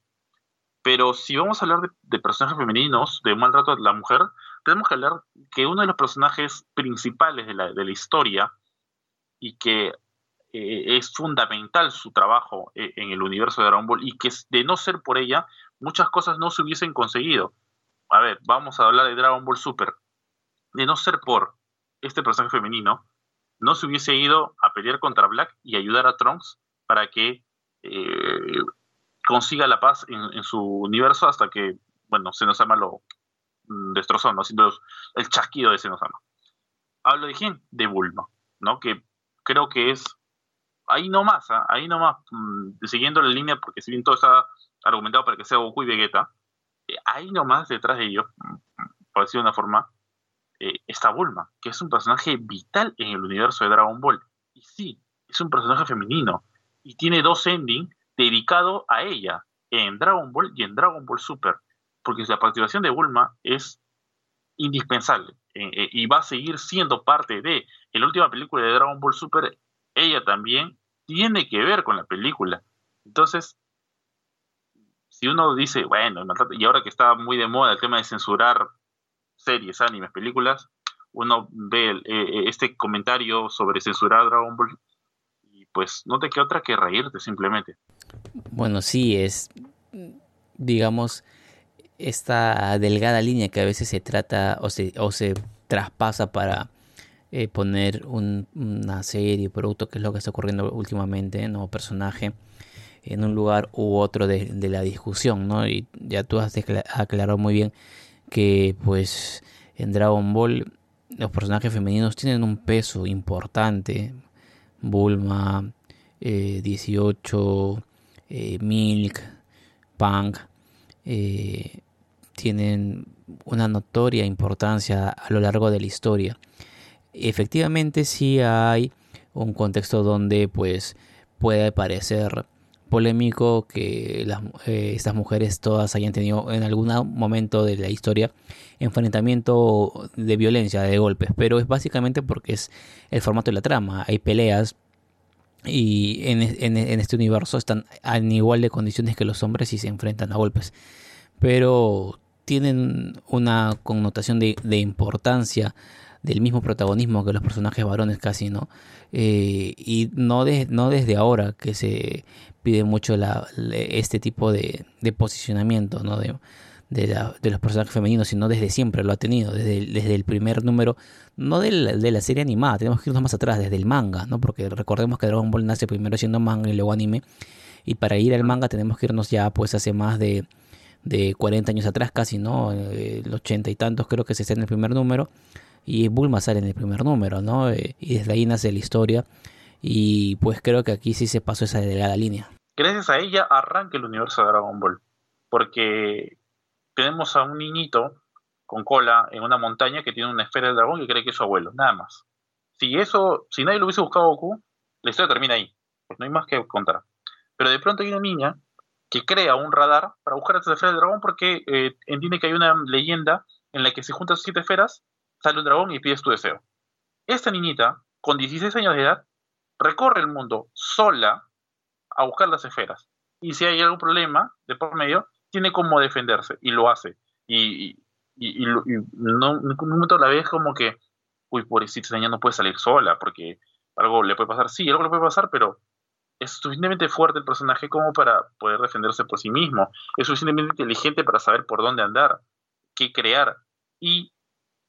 Pero si vamos a hablar de, personajes femeninos, de maltrato a la mujer, tenemos que hablar que uno de los personajes principales de la, de la historia y que eh, es fundamental su trabajo eh, en el universo de Dragon Ball y que de no ser por ella, muchas cosas no se hubiesen conseguido. A ver, vamos a hablar de Dragon Ball Super. De no ser por este personaje femenino, no se hubiese ido a pelear contra Black y ayudar a Trunks para que eh, consiga la paz en, su universo hasta que, bueno, Senosama lo mm, destrozó, ¿no? Haciendo el chasquido de Senosama. Hablo de quién? De Bulma, ¿no? Que creo que es ahí nomás, ¿ah? ahí nomás, mm, siguiendo la línea, porque si bien todo está argumentado para que sea Goku y Vegeta, eh, ahí nomás detrás de ellos, mm, por decirlo de una forma, eh, está Bulma, que es un personaje vital en el universo de Dragon Ball. Y sí, es un personaje femenino y tiene dos endings dedicados a ella, en Dragon Ball y en Dragon Ball Super, porque la participación de Bulma es indispensable eh, eh, y va a seguir siendo parte de en la última película de Dragon Ball Super, ella también tiene que ver con la película. Entonces, si uno dice, bueno, y ahora que está muy de moda el tema de censurar series, animes, películas, uno ve eh, este comentario sobre censurar Dragon Ball y pues no te queda otra que reírte simplemente. Bueno, sí, es, digamos, esta delgada línea que a veces se trata o se, o se traspasa para eh, poner un, una serie, producto, que es lo que está ocurriendo últimamente, ¿no? Personaje en un lugar u otro de, de la discusión, ¿no? Y ya tú has aclarado muy bien que, pues, en Dragon Ball los personajes femeninos tienen un peso importante. Bulma, 18, eh, eh, Milk, Punk, eh, tienen una notoria importancia a lo largo de la historia. Efectivamente sí hay un contexto donde pues puede parecer polémico que las, eh, estas mujeres todas hayan tenido en algún momento de la historia enfrentamiento de violencia, de golpes, pero es básicamente porque es el formato de la trama, hay peleas y en, este universo están en igual de condiciones que los hombres y se enfrentan a golpes, pero tienen una connotación de importancia del mismo protagonismo que los personajes varones casi, ¿no? Eh, y no, de, no desde ahora que se pide mucho la, este tipo de, de posicionamiento, ¿no? De, de, los personajes femeninos, sino desde siempre lo ha tenido, desde el, desde el primer número, no de la, de la, serie animada, tenemos que irnos más atrás, desde el manga, ¿no? Porque recordemos que Dragon Ball nace primero siendo manga y luego anime, y para ir al manga tenemos que irnos ya pues hace más de de 40 años atrás casi, ¿no? Eh, el 80 y tantos creo que se está en el primer número y Bulma sale en el primer número, ¿no? Eh, y desde ahí nace la historia y pues creo que aquí sí se pasó esa delgada línea. Gracias a ella arranca el universo de Dragon Ball, porque tenemos a un niñito con cola en una montaña que tiene una esfera del dragón y cree que es su abuelo, nada más. Si eso, si nadie lo hubiese buscado a Goku, la historia termina ahí, pues no hay más que contar. Pero de pronto hay una niña que crea un radar para buscar a esta esfera del dragón porque eh, entiende que hay una leyenda en la que si juntas siete esferas, sale un dragón y pides tu deseo. Esta niñita, con 16 años de edad, recorre el mundo sola a buscar las esferas. Y si hay algún problema de por medio, tiene como defenderse y lo hace. Y, y, y, y no, un momento la vez como que, uy, pobrecita, niña no puede salir sola porque algo le puede pasar. Sí, algo le puede pasar, pero es suficientemente fuerte el personaje como para poder defenderse por sí mismo. Es suficientemente inteligente para saber por dónde andar, qué crear. Y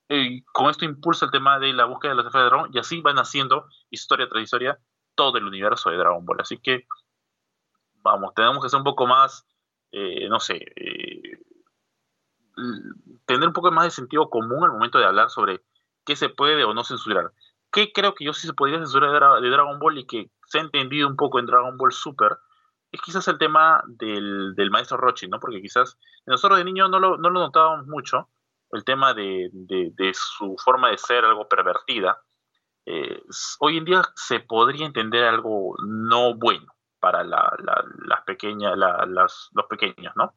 eh, con esto impulsa el tema de la búsqueda de la esfera de dragón y así van haciendo historia tras historia todo el universo de Dragon Ball. Así que, vamos, tenemos que ser un poco más, eh, no sé, eh, tener un poco más de sentido común al momento de hablar sobre qué se puede o no censurar. ¿Qué creo que yo sí se podría censurar de Dragon Ball y que se ha entendido un poco en Dragon Ball Super es quizás el tema del, del maestro Rochi, ¿no? Porque quizás nosotros de niño no lo, no lo notábamos mucho, el tema de, de, su forma de ser algo pervertida. Eh, hoy en día se podría entender algo no bueno para la, la, las pequeñas, las, los pequeños, ¿no?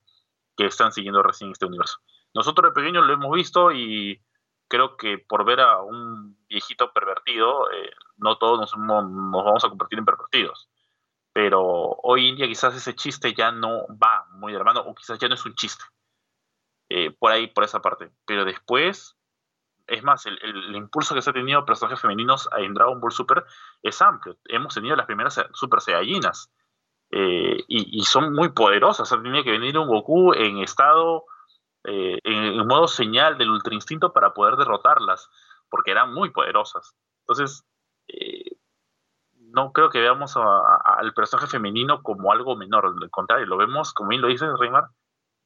Que están siguiendo recién este universo. Nosotros de pequeños lo hemos visto y creo que por ver a un viejito pervertido, eh, no todos nos, nos, vamos a convertir en pervertidos. Pero hoy en día quizás ese chiste ya no va muy de la mano, o quizás ya no es un chiste. Eh, por ahí, por esa parte. Pero después, es más, el, impulso que se ha tenido personajes femeninos en Dragon Ball Super es amplio. Hemos tenido las primeras Super Saiyajins. Eh, y, son muy poderosas. Ha tenido que venir un Goku en estado eh, en, modo señal del ultra instinto para poder derrotarlas, porque eran muy poderosas. Entonces, no creo que veamos al personaje femenino como algo menor, al contrario, lo vemos, como bien lo dice Reymar,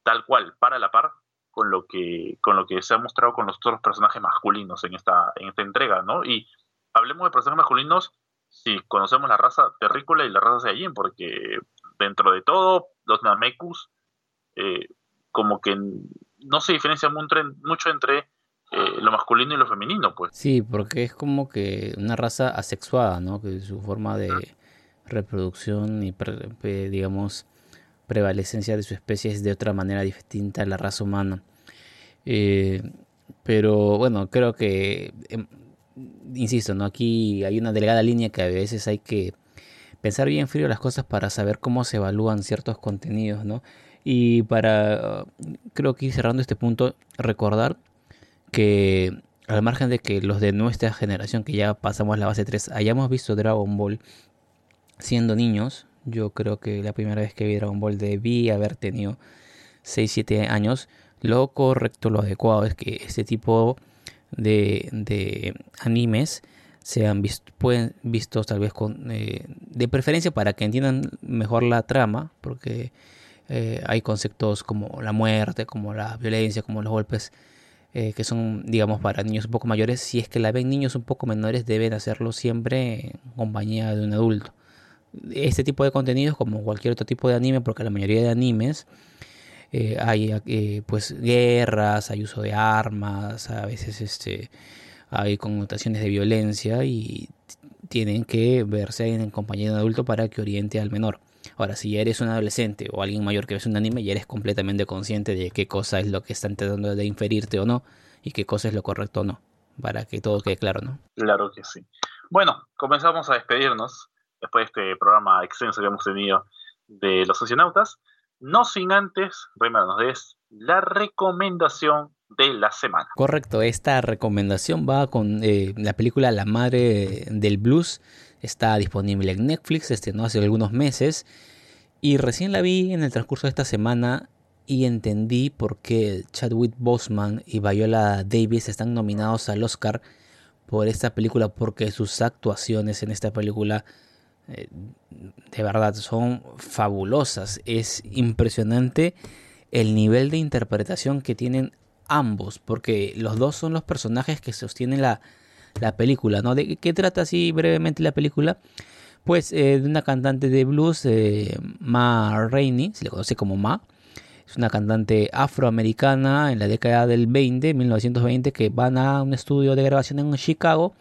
tal cual, para la par con lo que con lo que se ha mostrado con los otros personajes masculinos en esta en esta entrega, ¿no? Y hablemos de personajes masculinos si conocemos la raza terrícola y la raza Saiyajin, porque dentro de todo los Namekus eh, como que no se diferencia mucho entre eh, lo masculino y lo femenino, pues. Sí, porque es como que una raza asexuada, ¿no? Que su forma de reproducción y, digamos, prevalecencia de su especie es de otra manera distinta a la raza humana. Eh, pero bueno, creo que, em, insisto, ¿no? Aquí hay una delegada línea que a veces hay que pensar bien frío las cosas para saber cómo se evalúan ciertos contenidos, ¿no? Y para, creo que ir cerrando este punto, recordar que al margen de que los de nuestra generación, que ya pasamos la base 3, hayamos visto Dragon Ball siendo niños, yo creo que la primera vez que vi Dragon Ball debí haber tenido 6-7 años, lo correcto, lo adecuado es que este tipo de, de animes sean visto, pueden vistos tal vez con eh, de preferencia para que entiendan mejor la trama porque eh, hay conceptos como la muerte como la violencia como los golpes eh, que son, digamos, para niños un poco mayores, si es que la ven niños un poco menores, deben hacerlo siempre en compañía de un adulto. Este tipo de contenidos, como cualquier otro tipo de anime, porque la mayoría de animes eh, hay eh, pues guerras, hay uso de armas, a veces este, hay connotaciones de violencia y tienen que verse en compañía de adulto para que oriente al menor. Ahora, si ya eres un adolescente o alguien mayor que ves un anime, ya eres completamente consciente de qué cosa es lo que están tratando de inferirte o no y qué cosa es lo correcto o no, para que todo quede claro, ¿no? Claro que sí. Bueno, comenzamos a despedirnos después de este programa extenso que hemos tenido de los socionautas, no sin antes, Rema, nos des la recomendación de la semana. Correcto, esta recomendación va con eh, la película La Madre del Blues Está disponible en Netflix, estrenó hace algunos meses y recién la vi en el transcurso de esta semana y entendí por qué Chadwick Boseman y Viola Davis están nominados al Oscar por esta película porque sus actuaciones en esta película eh, de verdad son fabulosas. Es impresionante el nivel de interpretación que tienen ambos porque los dos son los personajes que sostienen la, la película, ¿no? ¿De qué trata así brevemente la película? Pues eh, de una cantante de blues, eh, Ma Rainey, se le conoce como Ma. Es una cantante afroamericana en la década del 20, 1920, que van a un estudio de grabación en Chicago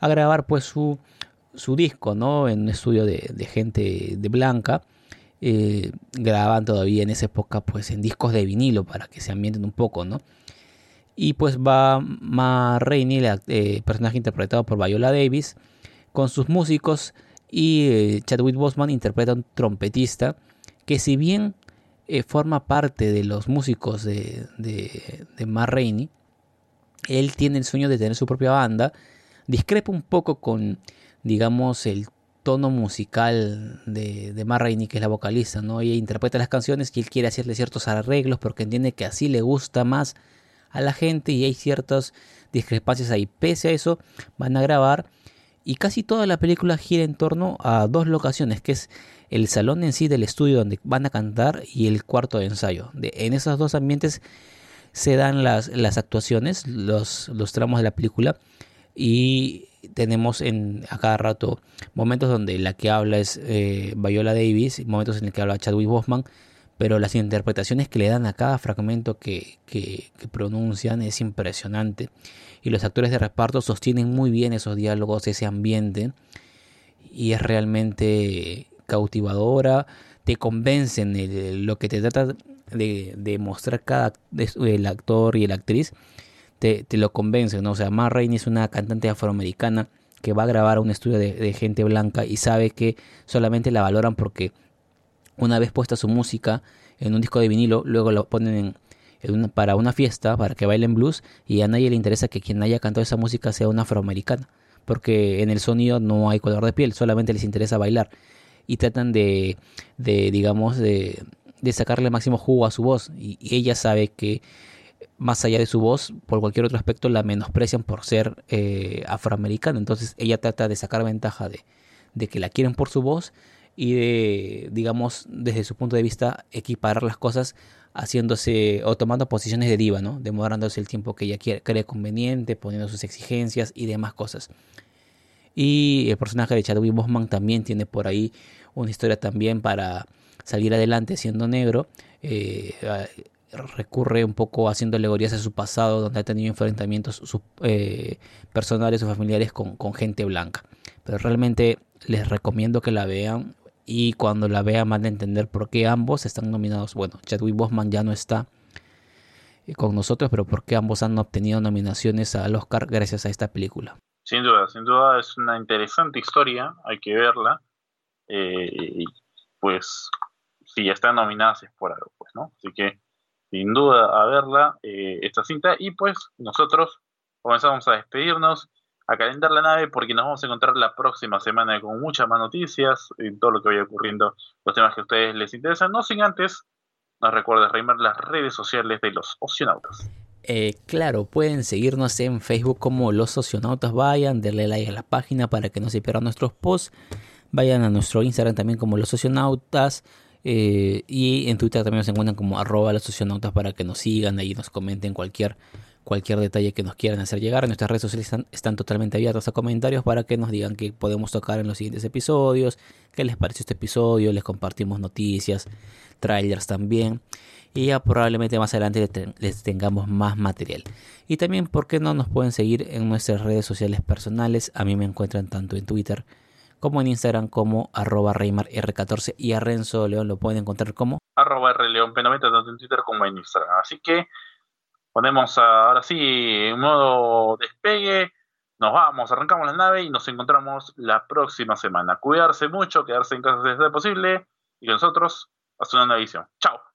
a grabar pues su, su disco, ¿no? En un estudio de, gente de blanca. Eh, graban todavía en esa época pues en discos de vinilo para que se ambienten un poco, ¿no? Y pues va Ma Rainey, el eh, personaje interpretado por Viola Davis, con sus músicos y eh, Chadwick Boseman interpreta a un trompetista que si bien eh, forma parte de los músicos de, de, de Ma Rainey, él tiene el sueño de tener su propia banda, discrepa un poco con, digamos, el tono musical de, de que es la vocalista, ¿no? Ella interpreta las canciones y él quiere hacerle ciertos arreglos porque entiende que así le gusta más a la gente y hay ciertas discrepancias ahí. Pese a eso, van a grabar y casi toda la película gira en torno a dos locaciones, que es el salón en sí del estudio donde van a cantar y el cuarto de ensayo. De, en esos dos ambientes se dan las, las actuaciones, los, los tramos de la película y tenemos en a cada rato momentos donde la que habla es eh, Viola Davis, momentos en el que habla Chadwick Boseman, pero las interpretaciones que le dan a cada fragmento que, pronuncian es impresionante. Y los actores de reparto sostienen muy bien esos diálogos, ese ambiente, y es realmente cautivadora, te convencen de lo que te trata de, mostrar cada el actor y la actriz, te, lo convencen, ¿no? O sea, Ma Rainey es una cantante afroamericana que va a grabar a un estudio de gente blanca y sabe que solamente la valoran porque una vez puesta su música en un disco de vinilo, luego lo ponen en, para una fiesta, para que bailen blues, y a nadie le interesa que quien haya cantado esa música sea una afroamericana, porque en el sonido no hay color de piel, solamente les interesa bailar. Y tratan de, de digamos, de, de sacarle máximo jugo a su voz. Y, ella sabe que más allá de su voz, por cualquier otro aspecto, la menosprecian por ser eh, afroamericana. Entonces ella trata de sacar ventaja de, de que la quieren por su voz y de, digamos, desde su punto de vista, equiparar las cosas haciéndose o tomando posiciones de diva, ¿no? Demorándose el tiempo que ella cree conveniente, poniendo sus exigencias y demás cosas. Y el personaje de Chadwick Boseman también tiene por ahí una historia también para salir adelante siendo negro. Eh, recurre un poco haciendo alegorías de su pasado, donde ha tenido enfrentamientos sus, eh, personales o familiares con, gente blanca. Pero realmente les recomiendo que la vean y cuando la vean van a entender por qué ambos están nominados. Bueno, Chadwick Boseman ya no está eh, con nosotros, pero por qué ambos han obtenido nominaciones al Oscar gracias a esta película. Sin duda, sin duda es una interesante historia, hay que verla. Eh, pues si ya están nominadas es por algo, pues, ¿no? Así que sin duda a verla eh, esta cinta y pues nosotros comenzamos a despedirnos, a calentar la nave porque nos vamos a encontrar la próxima semana con muchas más noticias y todo lo que vaya ocurriendo, los temas que a ustedes les interesan, no sin antes nos recuerdes Reimer las redes sociales de los oceanautas. Eh, claro, pueden seguirnos en Facebook como Los Socionautas. Vayan, denle like a la página para que no se pierdan nuestros posts. Vayan a nuestro Instagram también como Los Socionautas. Eh, y en Twitter también nos encuentran como arroba los socionautas para que nos sigan y nos comenten cualquier, cualquier detalle que nos quieran hacer llegar. Nuestras redes sociales están, totalmente abiertas a comentarios para que nos digan que podemos tocar en los siguientes episodios, qué les pareció este episodio, les compartimos noticias, trailers también y ya probablemente más adelante les tengamos más material. Y también, ¿por qué no nos pueden seguir en nuestras redes sociales personales? A mí me encuentran tanto en Twitter como en Instagram como arroba R14 y a Renzo León lo pueden encontrar como arroba P90 tanto en Twitter como en Instagram. Así que ponemos ahora sí en modo despegue. Nos vamos, arrancamos la nave y nos encontramos la próxima semana. Cuidarse mucho, quedarse en casa si es posible y que nosotros hasta una nueva edición. Chao.